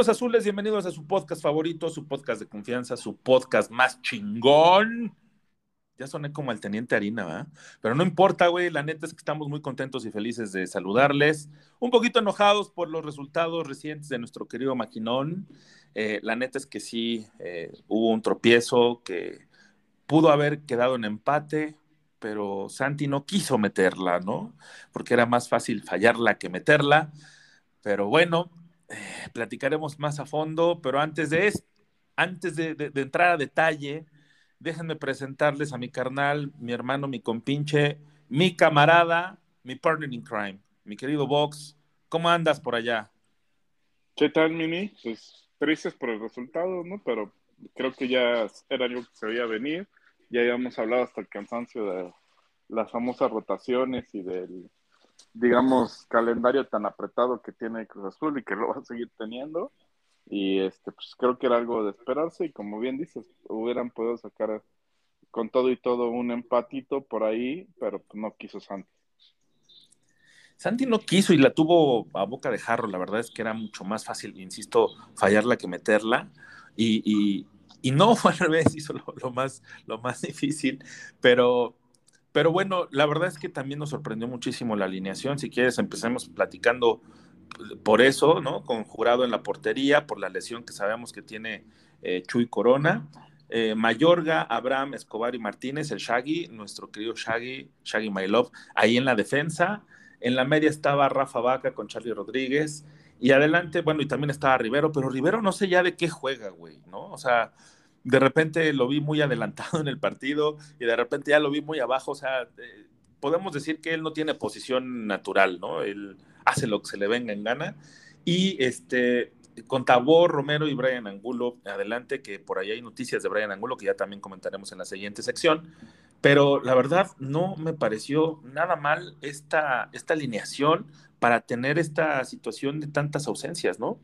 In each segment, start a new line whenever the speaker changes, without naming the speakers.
Amigos azules, bienvenidos a su podcast favorito, su podcast de confianza, su podcast más chingón. Ya soné como el teniente harina, ¿verdad? Pero no importa, güey, la neta es que estamos muy contentos y felices de saludarles. Un poquito enojados por los resultados recientes de nuestro querido Maquinón. Eh, la neta es que sí, eh, hubo un tropiezo que pudo haber quedado en empate, pero Santi no quiso meterla, ¿no? Porque era más fácil fallarla que meterla. Pero bueno, platicaremos más a fondo, pero antes de, es- antes de, de- de entrar a detalle, déjenme presentarles a mi carnal, mi hermano, mi compinche, mi camarada, mi partner in crime, mi querido Vox. ¿Cómo andas por allá?
¿Qué tal, Mimi? Pues tristes por el resultado, ¿no? Pero creo que ya era algo que se veía venir. Ya habíamos hablado hasta el cansancio de las famosas rotaciones y del, digamos, calendario tan apretado que tiene Cruz Azul y que lo va a seguir teniendo. Y este, pues creo que era algo de esperarse y como bien dices, hubieran podido sacar con todo y todo un empatito por ahí, pero pues, no quiso Santos.
Santi no quiso y la tuvo a boca de jarro. La verdad es que era mucho más fácil, insisto, fallarla que meterla. Y, y- y no fue al revés, hizo lo, lo más, lo más difícil. Pero, pero bueno, la verdad es que también nos sorprendió muchísimo la alineación. Si quieres, empecemos platicando por eso, ¿no? Con jurado en la portería, por la lesión que sabemos que tiene eh, Chuy Corona. Eh, Mayorga, Abraham, Escobar y Martínez, el Shaggy, nuestro querido Shaggy, Shaggy My Love, ahí en la defensa. En la media estaba Rafa Vaca con Charlie Rodríguez. Y adelante, bueno, y también estaba Rivero, pero Rivero no sé ya de qué juega, güey, ¿no? O sea, de repente lo vi muy adelantado en el partido y de repente ya lo vi muy abajo. O sea, eh, podemos decir que él no tiene posición natural, ¿no? Él hace lo que se le venga en gana. Y este, con Tabor, Romero y Brian Angulo adelante, que por ahí hay noticias de Brian Angulo que ya también comentaremos en la siguiente sección. Pero la verdad no me pareció nada mal esta, esta alineación para tener esta situación de tantas ausencias, ¿no?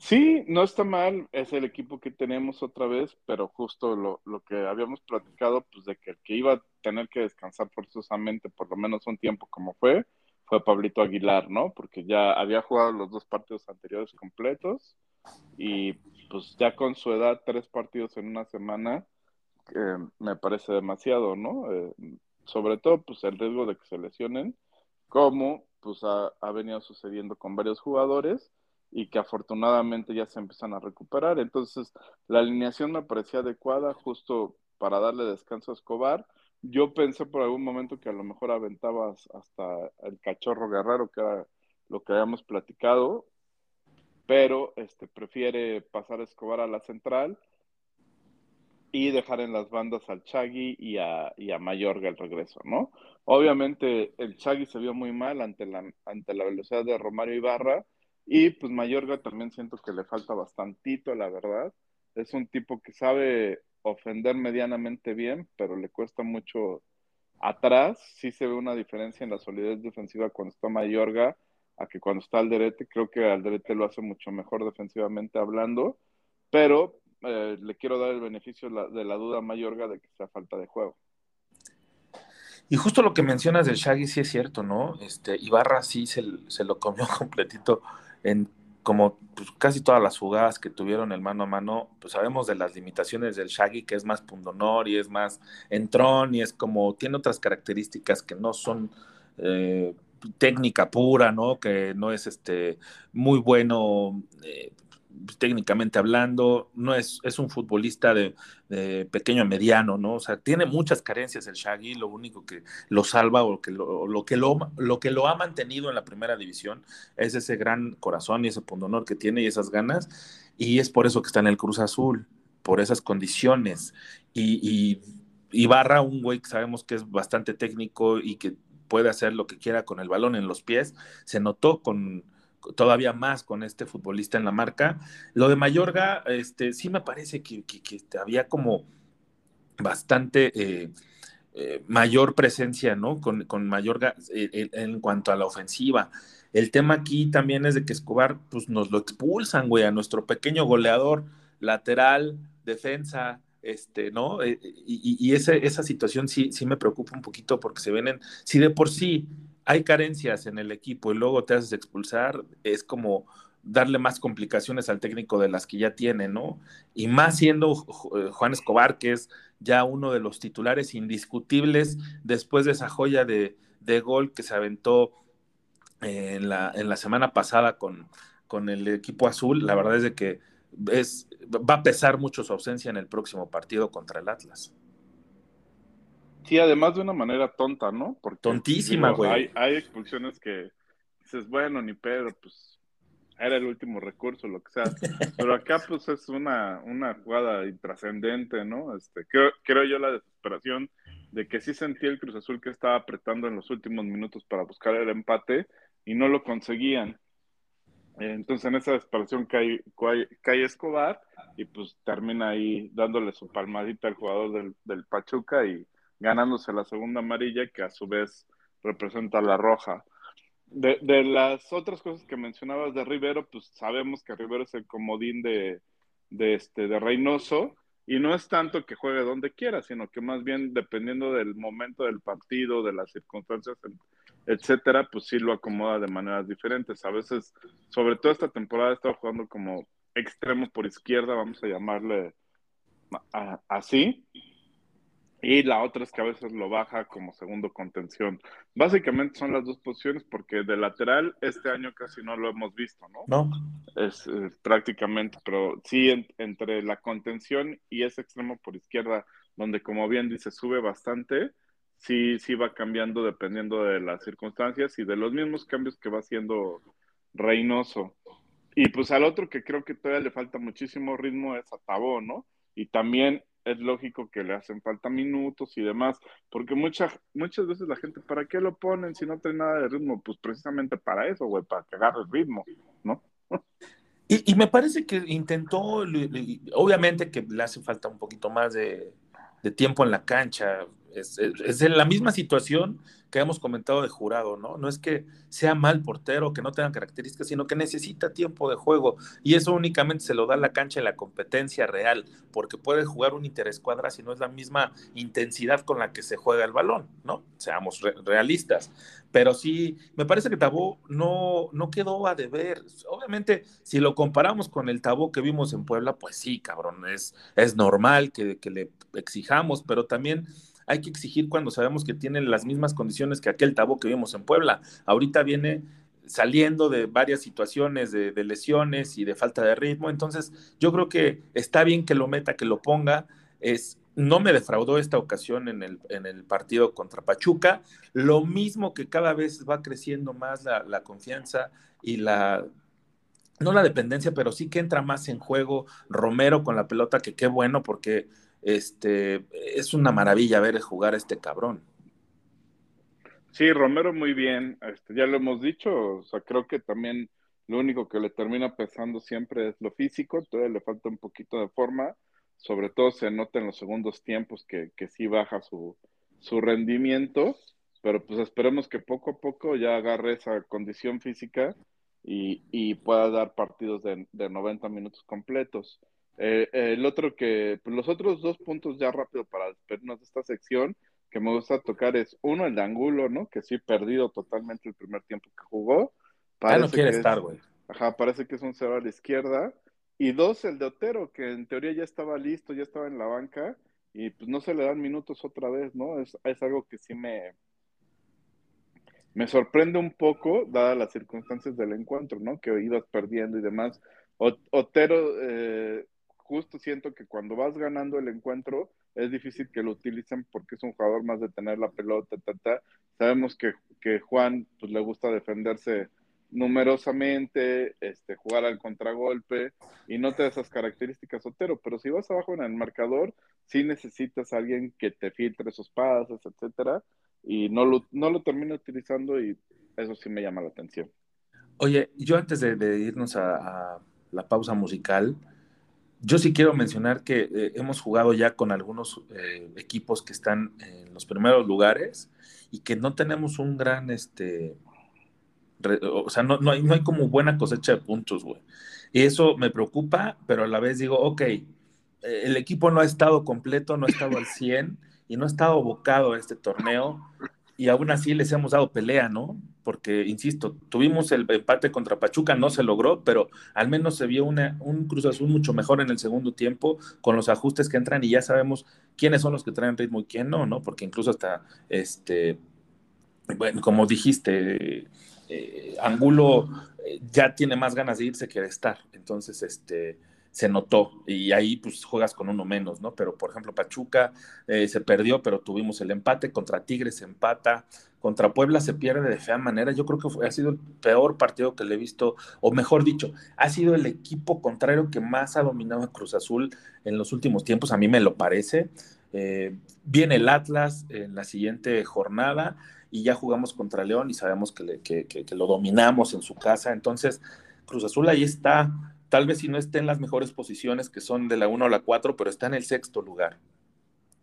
Sí, no está mal, es el equipo que tenemos otra vez, pero justo lo, lo que habíamos platicado, pues de que el que iba a tener que descansar forzosamente por lo menos un tiempo como fue, fue Pablito Aguilar, ¿no? Porque ya había jugado los dos partidos anteriores completos y pues ya con su edad, tres partidos en una semana, eh, me parece demasiado, ¿no? Eh, sobre todo, pues el riesgo de que se lesionen, como pues ha, ha venido sucediendo con varios jugadores y que afortunadamente ya se empiezan a recuperar. Entonces, la alineación me parecía adecuada justo para darle descanso a Escobar. Yo pensé por algún momento que a lo mejor aventabas hasta el cachorro guerrero, que era lo que habíamos platicado, pero este, prefiere pasar a Escobar a la central y dejar en las bandas al Chagui y a, y a Mayorga el regreso, ¿no? Obviamente el Chagui se vio muy mal ante la, ante la velocidad de Romario Ibarra, y pues Mayorga también siento que le falta bastantito, la verdad. Es un tipo que sabe ofender medianamente bien, pero le cuesta mucho atrás. Sí se ve una diferencia en la solidez defensiva cuando está Mayorga a que cuando está Alderete. Creo que Alderete lo hace mucho mejor defensivamente hablando, pero eh, le quiero dar el beneficio de la, de la duda a Mayorga de que sea falta de juego.
Y justo lo que mencionas del Shaggy sí es cierto, ¿no? Este, Ibarra sí se, se lo comió completito en como pues, casi todas las jugadas que tuvieron el mano a mano, pues sabemos de las limitaciones del Shaggy, que es más pundonor y es más entrón y es como, tiene otras características que no son eh, técnica pura, ¿no? Que no es este muy bueno eh, técnicamente hablando, no es, es un futbolista de, pequeño a mediano, ¿no? O sea, tiene muchas carencias el Shaggy, lo único que lo salva o que lo, lo, que lo, lo que lo ha mantenido en la primera división es ese gran corazón y ese pundonor que tiene y esas ganas, y es por eso que está en el Cruz Azul, por esas condiciones. Y, y, y Barra, un güey que sabemos que es bastante técnico y que puede hacer lo que quiera con el balón en los pies, se notó con todavía más con este futbolista en la marca. Lo de Mayorga, este, sí me parece que, que, que había como bastante eh, eh, mayor presencia, ¿no? Con, con Mayorga eh, en cuanto a la ofensiva. El tema aquí también es de que Escobar, pues nos lo expulsan, güey, a nuestro pequeño goleador, lateral, defensa, este, ¿no? y, esa situación sí, sí me preocupa un poquito porque se ven si de por sí hay carencias en el equipo y luego te haces expulsar, es como darle más complicaciones al técnico de las que ya tiene, ¿no? Y más siendo Juan Escobar, que es ya uno de los titulares indiscutibles después de esa joya de, de gol que se aventó en la, en la semana pasada con, con el equipo azul, la verdad es de que es, va a pesar mucho su ausencia en el próximo partido contra el Atlas.
Sí, además de una manera tonta, ¿no?
Porque, Tontísima, güey.
Hay, hay, expulsiones que dices, bueno, ni Pedro, pues era el último recurso, lo que sea. Pero acá, pues es una, una jugada intrascendente, ¿no? Este, creo, creo yo la desesperación de que sí sentí el Cruz Azul que estaba apretando en los últimos minutos para buscar el empate y no lo conseguían. Entonces en esa desesperación cae, cae, Escobar y pues termina ahí dándole su palmadita al jugador del, del Pachuca y ganándose la segunda amarilla que a su vez representa la roja. De, de, las otras cosas que mencionabas de Rivero, pues sabemos que Rivero es el comodín de, de, este, de Reynoso y no es tanto que juegue donde quiera, sino que más bien dependiendo del momento del partido, de las circunstancias, etcétera, pues sí lo acomoda de maneras diferentes. A veces, sobre todo esta temporada, estaba jugando como extremo por izquierda, vamos a llamarle así, y la otra es que a veces lo baja como segundo contención. Básicamente son las dos posiciones porque de lateral este año casi no lo hemos visto, ¿no?
No.
Es eh, prácticamente, pero sí en, entre la contención y ese extremo por izquierda, donde como bien dice sube bastante, sí, sí va cambiando dependiendo de las circunstancias y de los mismos cambios que va haciendo Reynoso. Y pues al otro que creo que todavía le falta muchísimo ritmo es a Tabó, ¿no? Y también es lógico que le hacen falta minutos y demás, porque muchas muchas veces la gente, ¿para qué lo ponen si no trae nada de ritmo? Pues precisamente para eso, güey, para que agarre el ritmo, ¿no?
Y, y, me parece que intentó, obviamente que le hace falta un poquito más de, de tiempo en la cancha, es, es, la misma situación que hemos comentado de jurado, ¿no? No es que sea mal portero, que no tenga características, sino que necesita tiempo de juego y eso únicamente se lo da la cancha en la competencia real, porque puede jugar un interescuadra si no es la misma intensidad con la que se juega el balón, ¿no? Seamos re realistas. Pero sí, me parece que Tabó no, no quedó a deber. Obviamente, si lo comparamos con el Tabó que vimos en Puebla, pues sí, cabrón, es, es normal que, que le exijamos, pero también hay que exigir cuando sabemos que tienen las mismas condiciones que aquel Tabó que vimos en Puebla. Ahorita viene saliendo de varias situaciones de, lesiones y de falta de ritmo, entonces yo creo que está bien que lo meta, que lo ponga, es, no me defraudó esta ocasión en el, en el partido contra Pachuca, lo mismo que cada vez va creciendo más la confianza y la no la dependencia, pero sí que entra más en juego Romero con la pelota, que qué bueno, porque este, es una maravilla ver jugar a este cabrón.
Sí, Romero muy bien, este, ya lo hemos dicho, o sea, creo que también lo único que le termina pesando siempre es lo físico, todavía le falta un poquito de forma, sobre todo se nota en los segundos tiempos que, que sí baja su, su rendimiento, pero pues esperemos que poco a poco ya agarre esa condición física y, y pueda dar partidos de, de 90 minutos completos. Eh, el otro que, pues los otros dos puntos ya rápido para despedirnos de esta sección que me gusta tocar es uno, el de Angulo, ¿no? Que sí, perdido totalmente el primer tiempo que jugó.
Parece ah, no quiere estar, güey.
Ajá, parece que es un cero a la izquierda. Y dos, el de Otero, que en teoría ya estaba listo, ya estaba en la banca, y pues no se le dan minutos otra vez, ¿no? Es, es algo que sí me, me sorprende un poco, dadas las circunstancias del encuentro, ¿no? Que ibas perdiendo y demás. Otero, eh, justo siento que cuando vas ganando el encuentro, es difícil que lo utilicen porque es un jugador más de tener la pelota, ta, Sabemos que, que Juan pues, le gusta defenderse numerosamente, este, jugar al contragolpe y no te da esas características Otero, pero si vas abajo en el marcador, sí necesitas a alguien que te filtre esos pases, etcétera, y no lo, no lo termino utilizando y eso sí me llama la atención.
Oye, yo antes de, irnos a, la pausa musical, yo sí quiero mencionar que eh, hemos jugado ya con algunos eh, equipos que están en los primeros lugares y que no tenemos un gran, este, o sea, no, no, hay, no hay como buena cosecha de puntos, güey. Y eso me preocupa, pero a la vez digo, ok, eh, el equipo no ha estado completo, no ha estado al 100 y no ha estado abocado a este torneo y aún así les hemos dado pelea, ¿no? Porque, insisto, tuvimos el empate contra Pachuca, no se logró, pero al menos se vio una, un Cruz Azul mucho mejor en el segundo tiempo con los ajustes que entran y ya sabemos quiénes son los que traen ritmo y quién no, ¿no? Porque incluso hasta, este, bueno, como dijiste, eh, Angulo eh, ya tiene más ganas de irse que de estar. Entonces, este, se notó y ahí pues juegas con uno menos, ¿no? Pero por ejemplo Pachuca eh, se perdió, pero tuvimos el empate, contra Tigres se empata, contra Puebla se pierde de fea manera, yo creo que ha sido el peor partido que le he visto, o mejor dicho, ha sido el equipo contrario que más ha dominado a Cruz Azul en los últimos tiempos, a mí me lo parece. Eh, viene el Atlas en la siguiente jornada y ya jugamos contra León y sabemos que, que lo dominamos en su casa, entonces Cruz Azul ahí está tal vez si no esté en las mejores posiciones, que son de la 1 a la 4, pero está en el sexto lugar.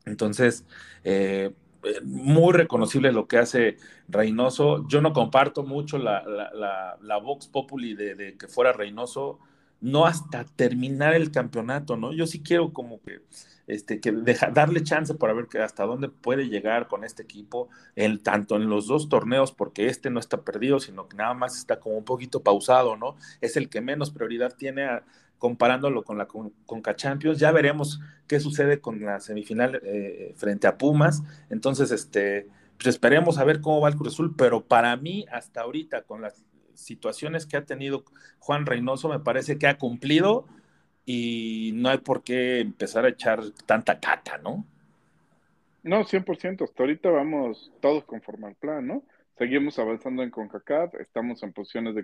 Entonces, eh, eh, muy reconocible lo que hace Reynoso. Yo no comparto mucho la, la, Vox Populi de, que fuera Reynoso, no hasta terminar el campeonato, ¿no? Yo sí quiero como que este, que darle chance para ver que hasta dónde puede llegar con este equipo, tanto en los dos torneos, porque este no está perdido, sino que nada más está como un poquito pausado, ¿no? Es el que menos prioridad tiene comparándolo con la Conca Champions. Ya veremos qué sucede con la semifinal eh, frente a Pumas. Entonces, este, pues esperemos a ver cómo va el Cruz pero para mí, hasta ahorita, con las situaciones que ha tenido Juan Reynoso, me parece que ha cumplido y no hay por qué empezar a echar tanta cata, ¿no?
No, 100%, hasta ahorita vamos todos conforme al plan, ¿no? Seguimos avanzando en CONCACAF, estamos en posiciones de,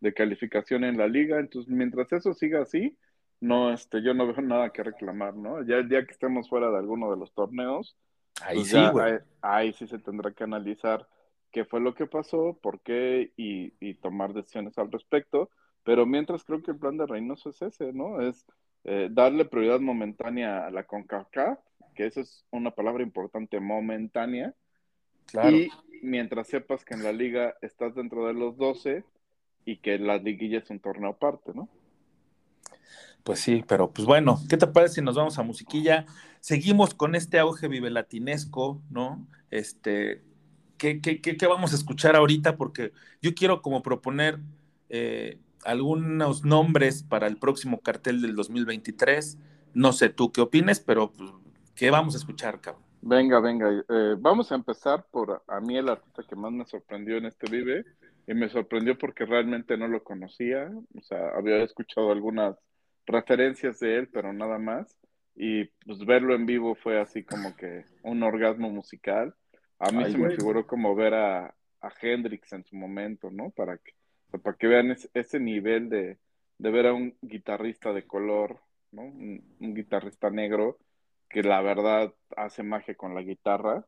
de calificación en la liga, entonces mientras eso siga así, no, este, yo no veo nada que reclamar, ¿no? Ya el día que estemos fuera de alguno de los torneos,
ahí pues sí, ahí,
ahí, sí se tendrá que analizar qué fue lo que pasó, por qué y, y tomar decisiones al respecto. Pero mientras creo que el plan de Reynoso es ese, ¿no? Es eh, darle prioridad momentánea a la CONCACAF, que esa es una palabra importante, momentánea. Claro. Y mientras sepas que en la liga estás dentro de los 12 y que la liguilla es un torneo aparte, ¿no?
Pues sí, pero pues bueno, ¿qué te parece si nos vamos a musiquilla? Seguimos con este auge vivelatinesco, ¿no? Este, ¿qué, qué, qué, vamos a escuchar ahorita? Porque yo quiero como proponer eh, algunos nombres para el próximo cartel del 2023. No sé tú qué opines, pero pues, ¿qué vamos a escuchar, cabrón?
Venga, venga. Eh, vamos a empezar por a mí el artista que más me sorprendió en este Vive. Y me sorprendió porque realmente no lo conocía. O sea, había escuchado algunas referencias de él, pero nada más. Y pues verlo en vivo fue así como que un orgasmo musical. A mí se me figuró como ver a, a Hendrix en su momento, ¿no? Para que para que vean ese, nivel de, ver a un guitarrista de color, ¿no? Un, guitarrista negro que la verdad hace magia con la guitarra.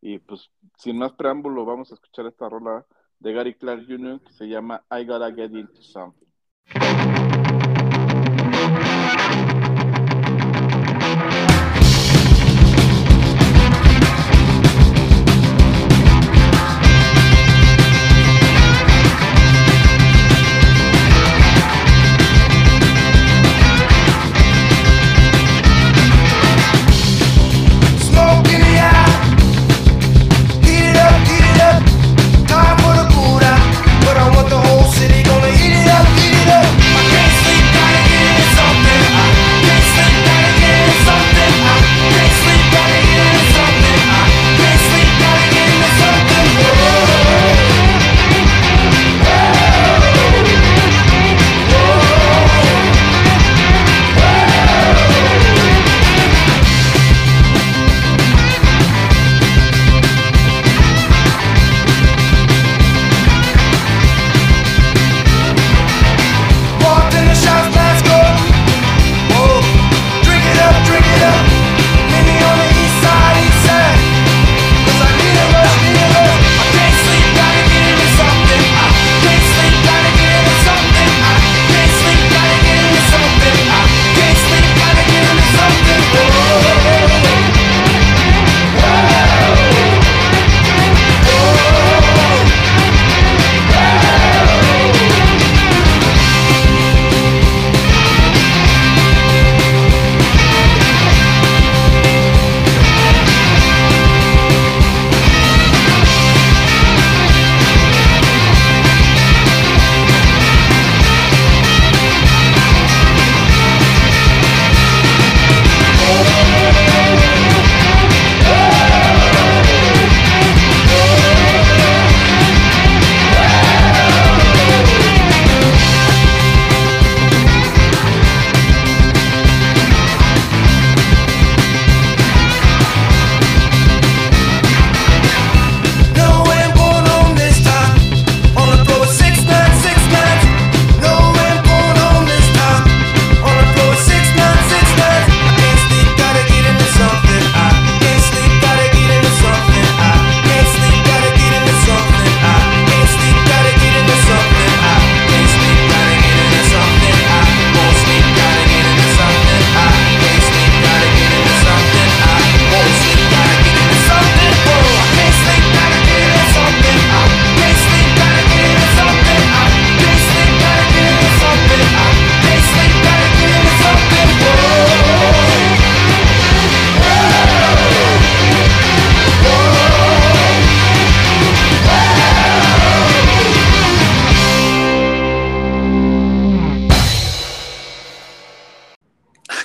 Y pues, sin más preámbulo, vamos a escuchar esta rola de Gary Clark Jr. que se llama I Gotta Get Into Something.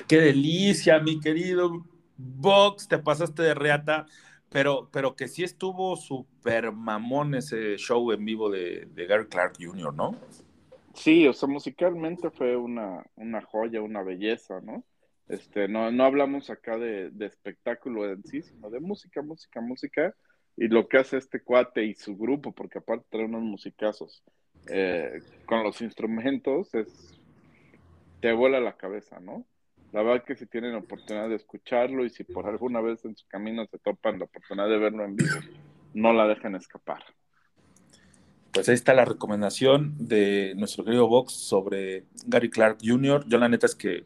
Qué delicia, mi querido Vox, te pasaste de reata, pero, pero que sí estuvo súper mamón ese show en vivo de, de Gary Clark Jr., ¿no?
Sí, o sea, musicalmente fue una, una joya, una belleza, ¿no? Este, no, no hablamos acá de, espectáculo en sí, sino de música, música, música, y lo que hace este cuate y su grupo, porque aparte trae unos musicazos eh, con los instrumentos, es te vuela la cabeza, ¿no? La verdad que si tienen oportunidad de escucharlo y si por alguna vez en su camino se topan la oportunidad de verlo en vivo, no la dejen escapar.
Pues ahí está la recomendación de nuestro querido Vox sobre Gary Clark Jr. Yo la neta es que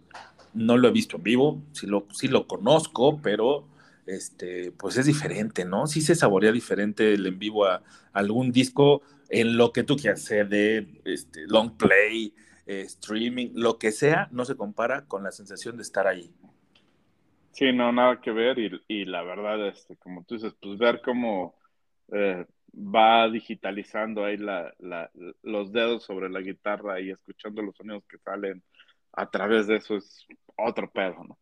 no lo he visto en vivo, sí lo, sí lo conozco, pero este, pues es diferente, ¿no? Sí se saborea diferente el en vivo a, algún disco en lo que tú quieras, CD, este, long play, eh, streaming, lo que sea, no se compara con la sensación de estar ahí.
Sí, no, nada que ver y, y la verdad, este, como tú dices, pues ver cómo eh, va digitalizando ahí la, la, los dedos sobre la guitarra y escuchando los sonidos que salen a través de eso es otro pedo, ¿no?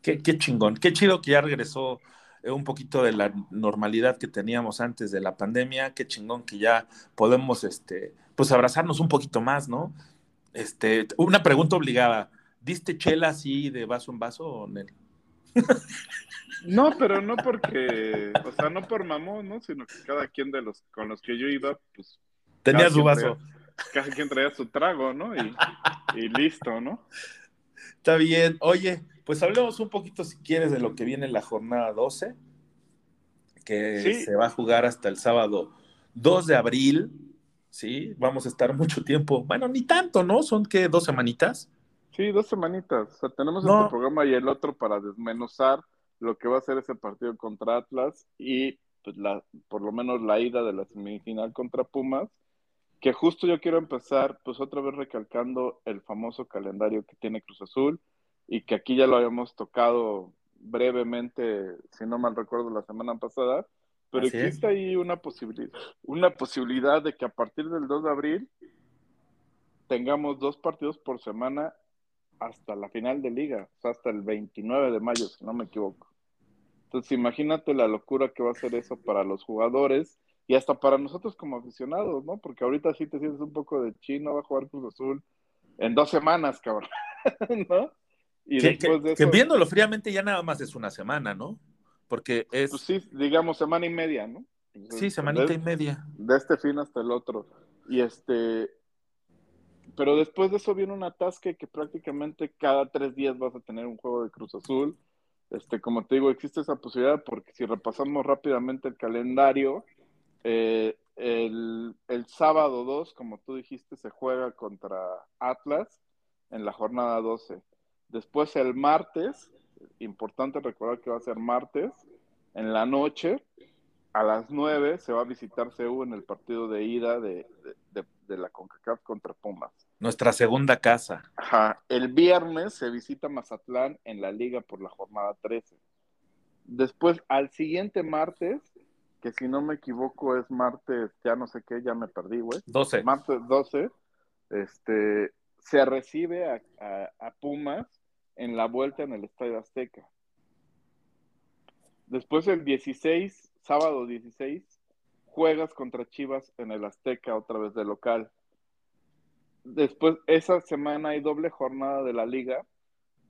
Qué, qué chingón, qué chido que ya regresó eh, un poquito de la normalidad que teníamos antes de la pandemia, qué chingón que ya podemos, este, pues abrazarnos un poquito más, ¿no? Este, una pregunta obligada, ¿diste chela así de vaso en vaso, Nel?
No, pero no porque, o sea, no por mamón, ¿no? Sino que cada quien de los con los que yo iba, pues.
Tenía su vaso.
Traía, cada quien traía su trago, ¿no? Y, y, listo, ¿no?
Está bien. Oye, pues hablemos un poquito, si quieres, de lo que viene en la jornada 12, que sí. se va a jugar hasta el sábado 2 de abril. Sí, vamos a estar mucho tiempo. Bueno, ni tanto, ¿no? Son que dos semanitas.
Sí, dos semanitas. O sea, tenemos no. este programa y el otro para desmenuzar lo que va a ser ese partido contra Atlas y pues la, por lo menos la ida de la semifinal contra Pumas, que justo yo quiero empezar pues otra vez recalcando el famoso calendario que tiene Cruz Azul y que aquí ya lo habíamos tocado brevemente, si no mal recuerdo, la semana pasada, pero Así existe es. ahí una posibilidad, una posibilidad de que a partir del 2 de abril tengamos dos partidos por semana hasta la final de liga, o sea, hasta el 29 de mayo, si no me equivoco. Entonces, imagínate la locura que va a ser eso para los jugadores y hasta para nosotros como aficionados, ¿no? Porque ahorita sí te sientes un poco de chino, va a jugar Cruz Azul en dos semanas, cabrón, ¿no?
Y que, después de eso, que viéndolo fríamente ya nada más es una semana, ¿no? Porque es...
Pues sí, digamos semana y media, ¿no?
Entonces, sí, semanita
de,
y media.
De este fin hasta el otro. Y este, pero después de eso viene una tasca que prácticamente cada tres días vas a tener un juego de Cruz Azul. Este, como te digo, existe esa posibilidad porque si repasamos rápidamente el calendario, eh, el, el, sábado 2, como tú dijiste, se juega contra Atlas en la jornada 12. Después el martes, importante recordar que va a ser martes, en la noche, a las 9 se va a visitar CEU en el partido de ida de, de, de, de la CONCACAF contra Pumas.
Nuestra segunda casa.
Ajá. El viernes se visita Mazatlán en la liga por la jornada 13. Después, al siguiente martes, que si no me equivoco es martes, ya no sé qué, ya me perdí, güey.
12.
Martes 12, este, se recibe a, a, a Pumas en la vuelta en el Estadio Azteca. Después el 16, sábado 16, juegas contra Chivas en el Azteca otra vez de local. Después, esa semana hay doble jornada de la liga,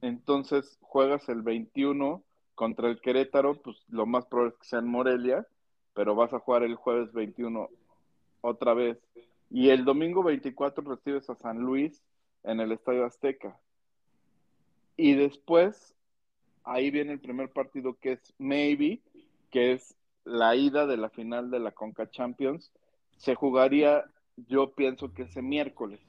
entonces juegas el 21 contra el Querétaro, pues lo más probable es que sea en Morelia, pero vas a jugar el jueves 21 otra vez. Y el domingo 24 recibes a San Luis en el Estadio Azteca. Y después, ahí viene el primer partido que es Maybe, que es la ida de la final de la Conca Champions. Se jugaría, yo pienso que ese miércoles,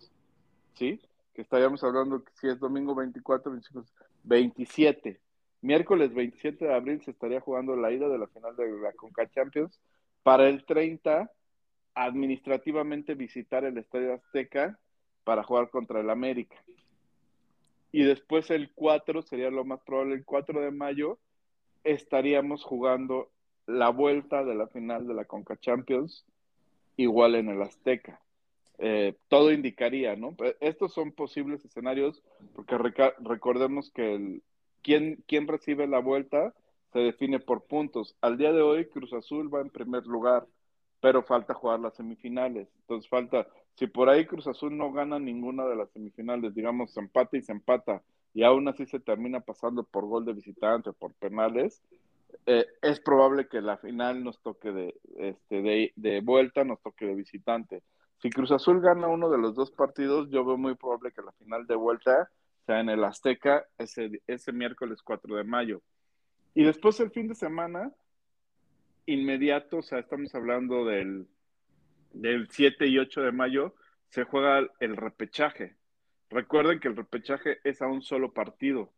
¿sí? Que estaríamos hablando que si es domingo 24, 25, 27. Miércoles 27 de abril se estaría jugando la ida de la final de la Conca Champions. Para el 30, administrativamente visitar el Estadio Azteca para jugar contra el América. Y después el 4, sería lo más probable, el 4 de mayo, estaríamos jugando la vuelta de la final de la Conca Champions igual en el Azteca. Eh, todo indicaría, ¿no? Estos son posibles escenarios porque recordemos que el, quién, quién recibe la vuelta se define por puntos. Al día de hoy, Cruz Azul va en primer lugar, pero falta jugar las semifinales. Entonces falta, si por ahí Cruz Azul no gana ninguna de las semifinales, digamos, se empata y se empata, y aún así se termina pasando por gol de visitante o por penales, eh, es probable que la final nos toque de, este, de, de vuelta, nos toque de visitante. Si Cruz Azul gana uno de los dos partidos, yo veo muy probable que la final de vuelta sea en el Azteca ese, ese miércoles 4 de mayo. Y después el fin de semana, inmediato, o sea, estamos hablando del, del 7 y 8 de mayo, se juega el repechaje. Recuerden que el repechaje es a un solo partido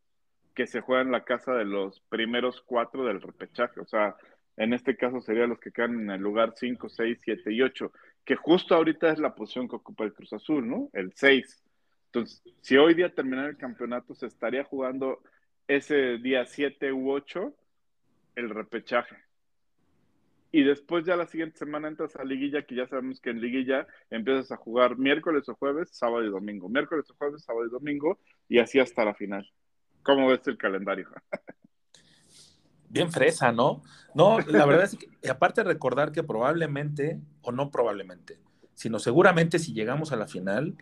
que se juega en la casa de los primeros cuatro del repechaje. O sea, en este caso serían los que quedan en el lugar 5, 6, 7 y 8, que justo ahorita es la posición que ocupa el Cruz Azul, ¿no? El 6. Entonces, si hoy día terminara el campeonato, se estaría jugando ese día 7 u 8 el repechaje. Y después ya la siguiente semana entras a liguilla, que ya sabemos que en liguilla empiezas a jugar miércoles o jueves, sábado y domingo. Miércoles o jueves, sábado y domingo, y así hasta la final. ¿Cómo ves el calendario?
Bien fresa, ¿no? No, la verdad es que, aparte de recordar que probablemente, o no probablemente, sino seguramente si llegamos a la final,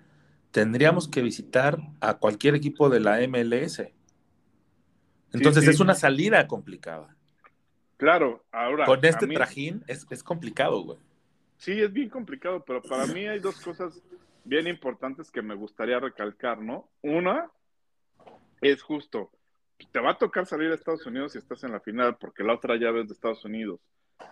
tendríamos que visitar a cualquier equipo de la MLS. Entonces
sí.
es una salida complicada.
Claro, ahora.
Con este
mí-
trajín es, es complicado, güey.
Sí, es bien complicado, pero para mí hay dos cosas bien importantes que me gustaría recalcar, ¿no? Una es justo, te va a tocar salir a Estados Unidos si estás en la final, porque la otra llave es de Estados Unidos.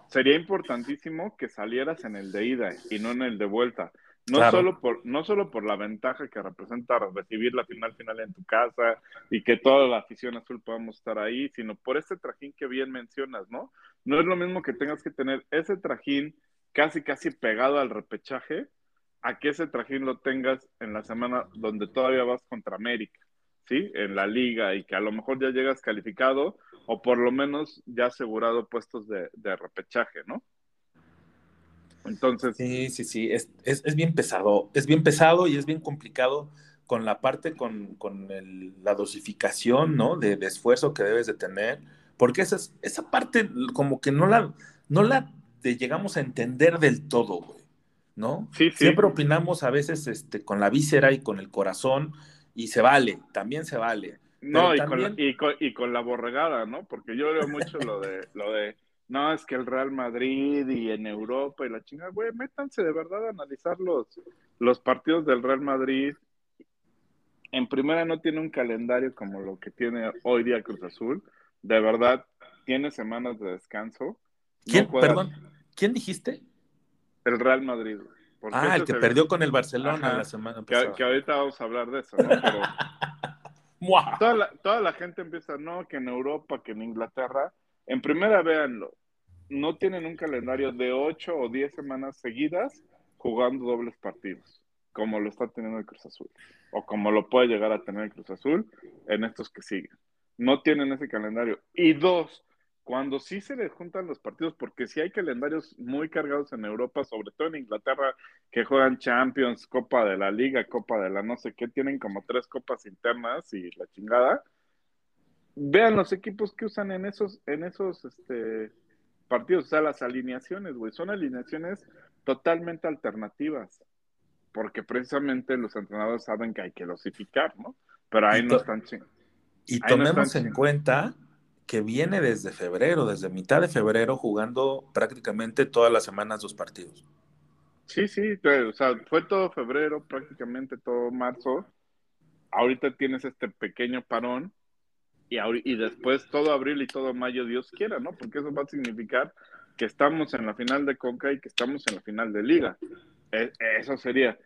Sería importantísimo que salieras en el de ida y no en el de vuelta. No,
Claro.
solo por, no solo por la ventaja que representa recibir la final final en tu casa y que toda la afición azul podamos estar ahí, sino por este trajín que bien mencionas, ¿no? No es lo mismo que tengas que tener ese trajín casi casi pegado al repechaje a que ese trajín lo tengas en la semana donde todavía vas contra América, ¿sí? En la liga y que a lo mejor ya llegas calificado o por lo menos ya asegurado puestos de, de repechaje, ¿no? Entonces,
Sí, sí, sí, es, es, es bien pesado, es bien pesado y es bien complicado con la parte, con, con el- la dosificación, ¿no? De, de esfuerzo que debes de tener, porque esa, es- esa parte como que no la, no la de- llegamos a entender del todo, güey, ¿no?
Sí, sí.
Siempre opinamos a veces este, con la víscera y con el corazón y se vale, también se vale.
no, y, con la, y, con, y con la borregada, ¿no? Porque yo leo mucho lo de, lo de, no, es que el Real Madrid y en Europa y la chingada, güey, métanse de verdad a analizar los, los partidos del Real Madrid. En primera no tiene un calendario como lo que tiene hoy día Cruz Azul. De verdad, tiene semanas de descanso. No
¿Quién,
juega
perdón, ¿quién dijiste?
El Real Madrid.
Ah, el que perdió con el Barcelona
Ajá.
la semana
Que,
pasada.
que ahorita vamos a hablar de eso, ¿no? Toda la, toda la gente empieza, no, que en Europa, que en Inglaterra. En primera, véanlo, no tienen un calendario de 8 o 10 semanas seguidas jugando dobles partidos, como lo está teniendo el Cruz Azul, o como lo puede llegar a tener el Cruz Azul en estos que siguen. No tienen ese calendario. Y dos, cuando sí se les juntan los partidos, porque sí hay calendarios muy cargados en Europa, sobre todo en Inglaterra, que juegan Champions, Copa de la Liga, Copa de la no sé qué, tienen como tres copas internas y la chingada. Vean los equipos que usan en esos, en esos este, partidos, o sea, las alineaciones, güey, son alineaciones totalmente alternativas, porque precisamente los entrenadores saben que hay que dosificar, ¿no? Pero ahí no están ching.
Y
no
tomemos en cuenta que viene desde febrero, desde mitad de febrero, jugando prácticamente todas las semanas dos partidos.
Sí, sí, pero, o sea, fue todo febrero, prácticamente todo marzo. Ahorita tienes este pequeño parón y, después todo abril y todo mayo, Dios quiera, ¿no? Porque eso va a significar que estamos en la final de Conca y que estamos en la final de Liga. E- eso sería.